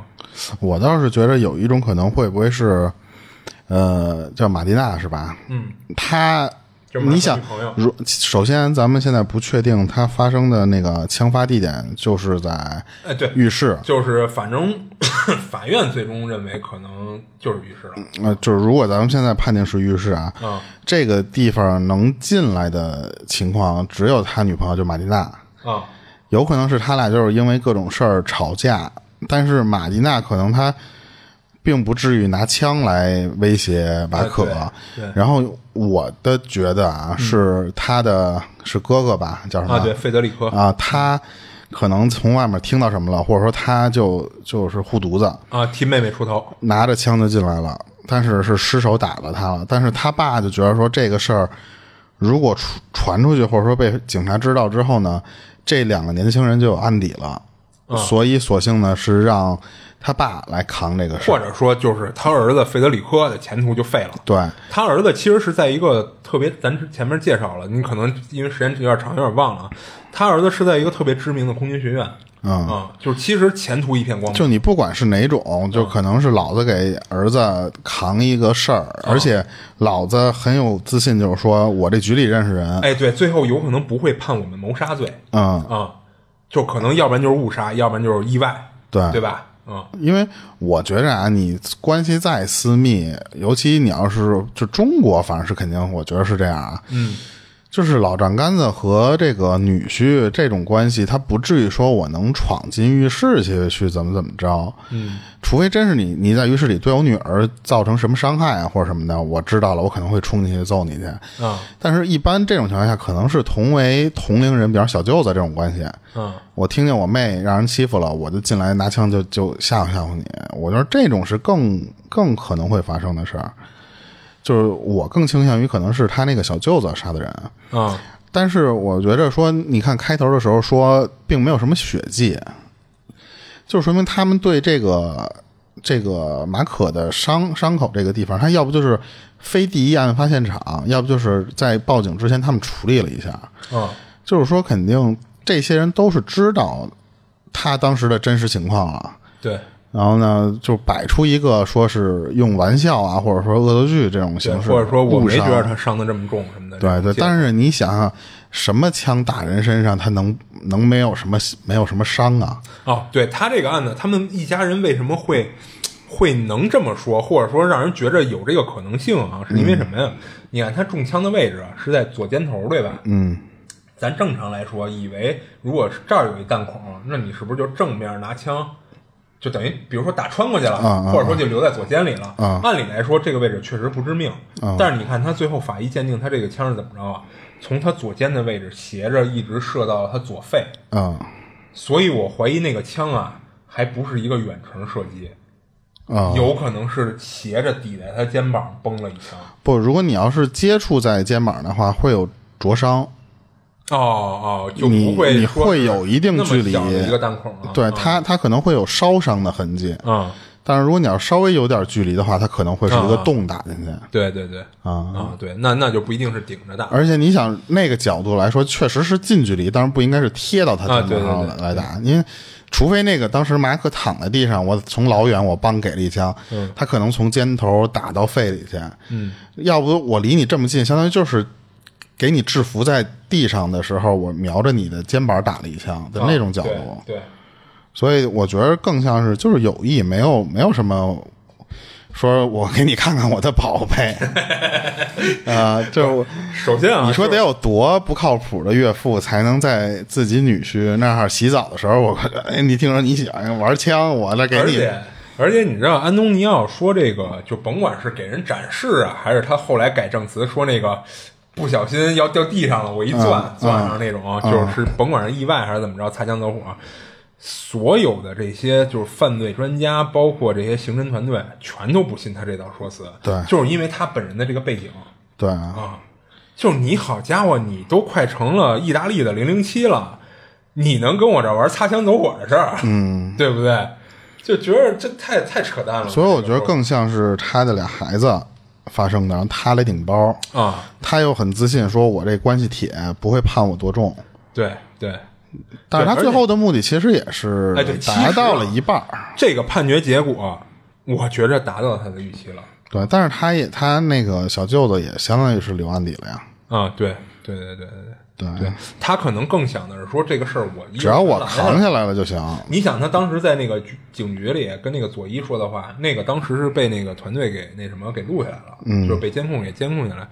我倒是觉得有一种可能，会不会是，呃，叫马蒂娜是吧？嗯，他，你想，如首先咱们现在不确定他发生的那个枪发地点就是在，哎，对，浴室，就是反正 [coughs] 法院最终认为可能就是浴室了。呃，就是如果咱们现在判定是浴室啊，嗯，这个地方能进来的情况只有他女朋友就马蒂娜，啊，有可能是他俩就是因为各种事儿吵架。但是马蒂娜可能她并不至于拿枪来威胁马可，然后我的觉得啊，是他的是哥哥吧，叫什么？啊，对，费德里科啊，他可能从外面听到什么了，或者说他就就是护犊子啊，替妹妹出头，拿着枪就进来了，但是是失手打了他了。但是他爸就觉得说这个事儿如果传传出去，或者说被警察知道之后呢，这两个年轻人就有案底了。所以，索性呢是让他爸来扛这个事或者说就是他儿子费德里科的前途就废了。对他儿子其实是在一个特别，咱前面介绍了，你可能因为时间有点长，有点忘了。他儿子是在一个特别知名的空军学院，嗯，就是其实前途一片光明。就你不管是哪种，就可能是老子给儿子扛一个事儿，而且老子很有自信，就是说我这局里认识人。哎，对，最后有可能不会判我们谋杀罪。嗯啊。就可能要不然就是误杀，要不然就是意外，对对吧？嗯，因为我觉着啊，你关系再私密，尤其你要是就中国，反正是肯定，我觉得是这样啊。嗯，就是老丈杆子和这个女婿这种关系，他不至于说我能闯进浴室去去怎么怎么着，嗯，除非真是你你在浴室里对我女儿造成什么伤害啊或者什么的，我知道了，我可能会冲进去揍你去，啊但是，一般这种情况下，可能是同为同龄人，比方小舅子这种关系。嗯我听见我妹让人欺负了，我就进来拿枪就就吓唬吓唬你。我觉得这种是更更可能会发生的事儿。就是我更倾向于可能是他那个小舅子杀的人，啊。但是我觉着说，你看开头的时候说并没有什么血迹，就说明他们对这个这个马可的伤伤口这个地方，他要不就是非第一案发现场，要不就是在报警之前他们处理了一下，啊。就是说肯定这些人都是知道他当时的真实情况了。对然后呢，就摆出一个说是用玩笑啊，或者说恶作剧这种，形式，或者说我没觉得他伤的这么重什么的。对对，但是你想想，什么枪打人身上，他能能没有什么没有什么伤啊？哦，对他这个案子，他们一家人为什么会会能这么说，或者说让人觉着有这个可能性啊？是因为什么呀？你看他中枪的位置啊是在左肩头，对吧？嗯，咱正常来说，以为如果是这儿有一弹孔，那你是不是就正面拿枪，就等于比如说打穿过去了，或者说就留在左肩里了？啊按理来说，这个位置确实不致命，但是你看他最后法医鉴定，他这个枪是怎么着啊？从他左肩的位置斜着一直射到了他左肺，啊所以我怀疑那个枪啊，还不是一个远程射击，啊，有可能是斜着抵在他肩膀崩了一枪。不，如果你要是接触在肩膀的话，会有灼伤。哦哦，就你不会你会有一定距离一个弹孔啊。对它，它可能会有烧伤的痕迹，嗯，但是如果你要稍微有点距离的话，它可能会是一个啊洞打进去。对对对，啊。啊对，那那就不一定是顶着打。而且你想那个角度来说，确实是近距离，当然不应该是贴到他啊肩膀上对对对。来打，因为除非那个当时马可躺在地上，我从老远我帮给了一枪，他可能从肩头打到肺里去，嗯，要不我离你这么近，相当于就是给你制服在地上的时候，我瞄着你的肩膀打了一枪的那种角度，啊对对所以我觉得更像是就是有意，没有没有什么。说我给你看看我的宝贝，[laughs] 啊、就首先啊，你说得有多不靠谱的岳父，才能在自己女婿那儿洗澡的时候，我哎，你听说你喜欢玩枪，我来给你而且而且你知道，安东尼奥说这个，就甭管是给人展示啊，还是他后来改证词说那个不小心要掉地上了，我一钻、嗯钻上那种啊，就是甭管是意外还是怎么着，擦枪走火，所有的这些就是犯罪专家，包括这些刑侦团队，全都不信他这道说辞。对就是因为他本人的这个背景对啊，就是你好家伙，你都快成了意大利的零零七了，你能跟我这玩擦枪走火的事儿，嗯，对不对？就觉得这太太扯淡了。所以我觉得更像是他的俩孩子发生的，然后他来顶包，啊，他又很自信，说我这关系铁，不会判我多重。对对，但是他最后的目的其实也是达到啊了一半儿，这个判决结果，我觉着达到他的预期了。对，但是他也他那个小舅子也相当于是留案底了呀，啊，对对对对对对，对，他可能更想的是说这个事儿我只要我扛扛下来了就行。你想，他当时在那个警局里跟那个佐伊说的话，那个当时是被那个团队给那什么给录下来了，嗯，就是被监控给监控下来。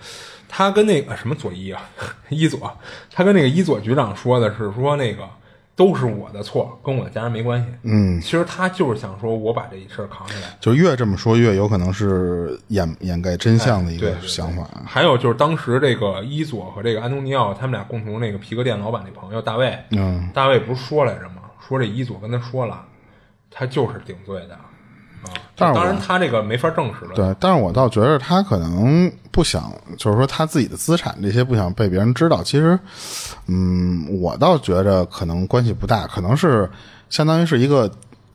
他跟那个什么佐伊啊，[laughs] 伊佐，他跟那个伊佐局长说的是说那个都是我的错，跟我的家人没关系。嗯，其实他就是想说我把这事儿扛起来。就越这么说，越有可能是掩掩盖真相的一个对对对想法。还有就是当时这个伊佐和这个安东尼奥他们俩共同那个皮革店老板那朋友大卫，嗯，大卫不是说来着吗？说这伊佐跟他说了，他就是顶罪的啊。但是我当然他这个没法证实了。对，但是我倒觉得他可能不想，就是说他自己的资产这些不想被别人知道。其实，嗯，我倒觉着可能关系不大，可能是相当于是一个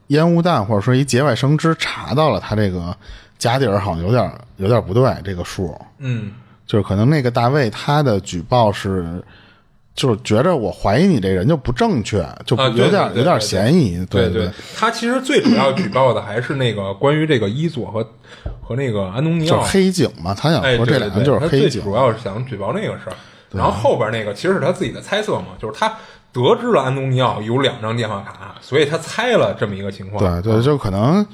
烟雾弹，或者说一节外生枝查到了他这个家底儿好像有点有点不对，这个数，嗯，就是可能那个大卫他的举报是。就是觉着我怀疑你这人就不正确，就有点、有点对对对嫌疑，对对，他其实最主要举报的还是那个关于这个伊佐和和那个安东尼奥。就是。黑警嘛，他想哎，说这俩人就是黑警，最主要是想举报那个事儿，然后后边那个其实是他自己的猜测嘛，就是他得知了安东尼奥有两张电话卡，所以他猜了这么一个情况。对对，就可能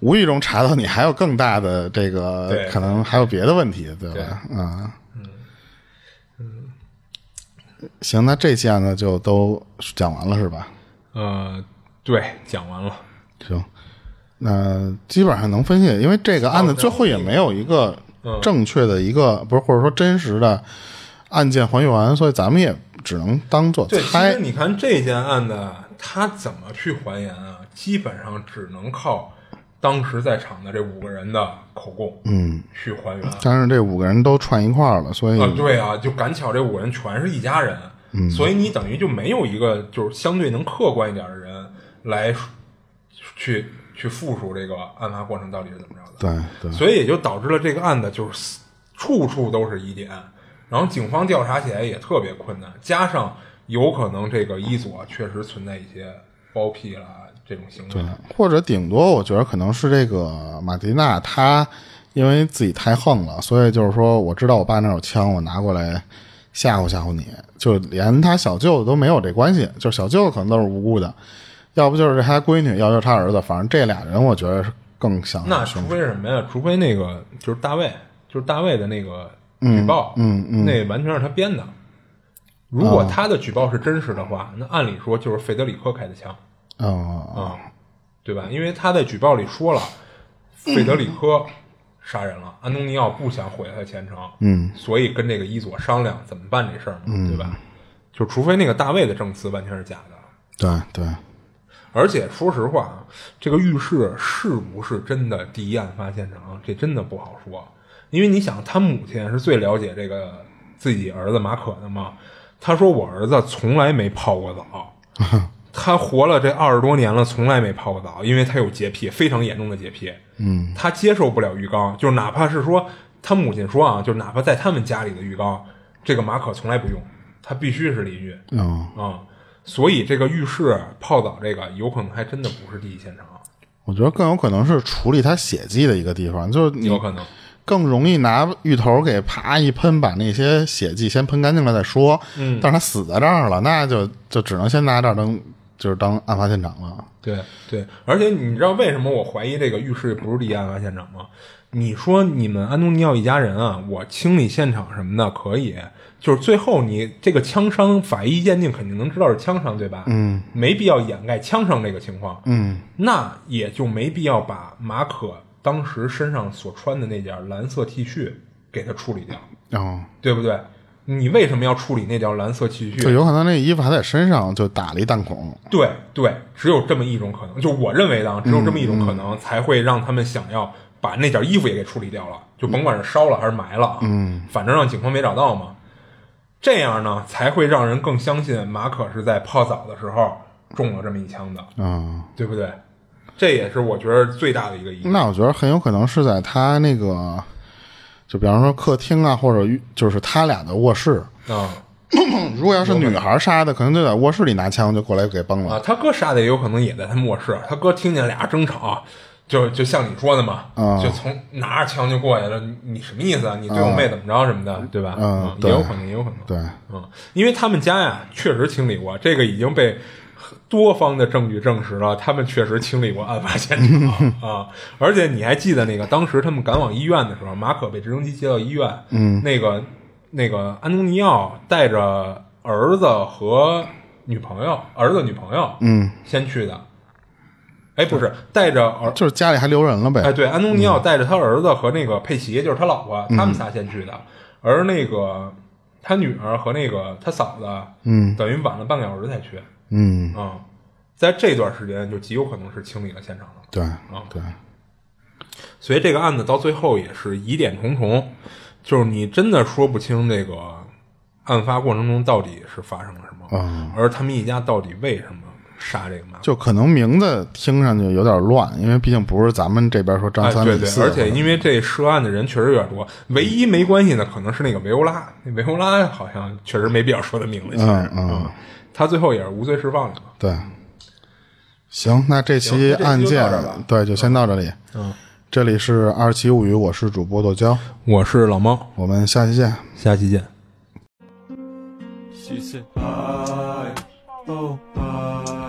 无意中查到你还有更大的这个，可能还有别的问题，对对。吧？嗯，行，那这期案子就都讲完了是吧？呃，对，讲完了。行，那基本上能分析，因为这个案子最后也没有一个正确的一个，不是或者说真实的案件还原，所以咱们也只能当做对，其猜实。你看这件案子，他怎么去还原啊？基本上只能靠当时在场的这五个人的口供，嗯，去还原。但是这五个人都串一块儿了，所以啊，对啊，就赶巧这五个人全是一家人，嗯，所以你等于就没有一个就是相对能客观一点的人来去去复述这个案发过程到底是怎么着的。对对所以也就导致了这个案子就是处处都是疑点，然后警方调查起来也特别困难，加上有可能这个伊佐确实存在一些包庇啦这种行为，对或者顶多我觉得可能是这个马蒂娜她因为自己太横了，所以就是说我知道我爸那有枪，我拿过来吓唬吓唬你，就连他小舅子都没有这关系，就是小舅子可能都是无辜的，要不就是他闺女，要不就是他儿子，反正这俩人我觉得是更像那除非什么呀？除非那个就是大卫，就是大卫的那个举报，嗯嗯那完全是他编的。如果他的举报是真实的话，那按理说就是费德里克开的枪哦啊、对吧？因为他在举报里说了，费德里科杀人了，安东尼奥不想毁了他前程，嗯，所以跟这个伊佐商量怎么办这事儿嘛，对吧？就除非那个大卫的证词完全是假的，对对，而且说实话啊，这个浴室是不是真的第一案发现场，这真的不好说。因为你想，他母亲是最了解这个自己儿子马可的嘛。他说：“我儿子从来没泡过澡，[laughs] 他活了这二十多年了，从来没泡过澡，因为他有洁癖，非常严重的洁癖。嗯，他接受不了浴缸，就是哪怕是说他母亲说啊，就是哪怕在他们家里的浴缸，这个马可从来不用，他必须是淋浴。嗯，啊、所以这个浴室泡澡这个有可能还真的不是第一现场，我觉得更有可能是处理他血迹的一个地方，就是有可能。更容易拿浴头给啪一喷，把那些血迹先喷干净了再说。嗯但是他死在这儿了，那就就只能先拿这儿当就是当案发现场了。对对，而且你知道为什么我怀疑这个浴室不是第一案发现场吗？你说你们安东尼奥一家人啊，我清理现场什么的可以，就是最后你这个枪伤法医鉴定肯定能知道是枪伤对吧？嗯，没必要掩盖枪伤这个情况。嗯，那也就没必要把马可当时身上所穿的那件蓝色 T 恤给他处理掉，哦，对不对？你为什么要处理那条蓝色 T 恤？就有可能那衣服还在身上，就打了一弹孔。对对，只有这么一种可能，就我认为的啊，只有这么一种可能，才会让他们想要把那件衣服也给处理掉了，就甭管是烧了还是埋了啊，嗯，反正让警方没找到嘛。这样呢，才会让人更相信马可是在泡澡的时候中了这么一枪的，嗯，对不对？这也是我觉得最大的一个疑点。那我觉得很有可能是在他那个，就比方说客厅啊，或者就是他俩的卧室。啊如果要是女孩杀的，可能就在卧室里拿枪就过来给崩了。啊，他哥杀的也有可能也在他们卧室，他哥听见俩争吵，就就像你说的嘛，啊就从拿着枪就过来了，你你什么意思啊？你对我妹怎么着什么的，对吧？嗯也有可能，也有可能。对，嗯，因为他们家呀确实清理过，这个已经被多方的证据证实了，他们确实清理过案发现场啊。[laughs] 而且你还记得那个当时他们赶往医院的时候，马可被直升机接到医院，嗯，那个那个安东尼奥带着儿子和女朋友，儿子女朋友，嗯，先去的。哎，不是带着儿，就是家里还留人了呗。哎，对，安东尼奥带着他儿子和那个佩奇，就是他老婆，他们仨先去的，而那个他女儿和那个他嫂子，嗯，等于晚了半个小时才去，嗯，啊、在这段时间就极有可能是清理了现场了，对啊。对，所以这个案子到最后也是疑点重重，就是你真的说不清这个案发过程中到底是发生了什么，嗯而他们一家到底为什么杀这个马就可能名字听上去有点乱，因为毕竟不是咱们这边说张哎，三对对，李四，而且因为这涉案的人确实有点多，唯一没关系的可能是那个维欧拉，那维欧拉好像确实没必要说他名字，其实，嗯。嗯他最后也是无罪释放了嘛。对。行，那这期案件对就先到这里。嗯，这里是二七物语，我是主播豆椒，我是老猫，我们下期见。下期见。She said, bye, oh, bye.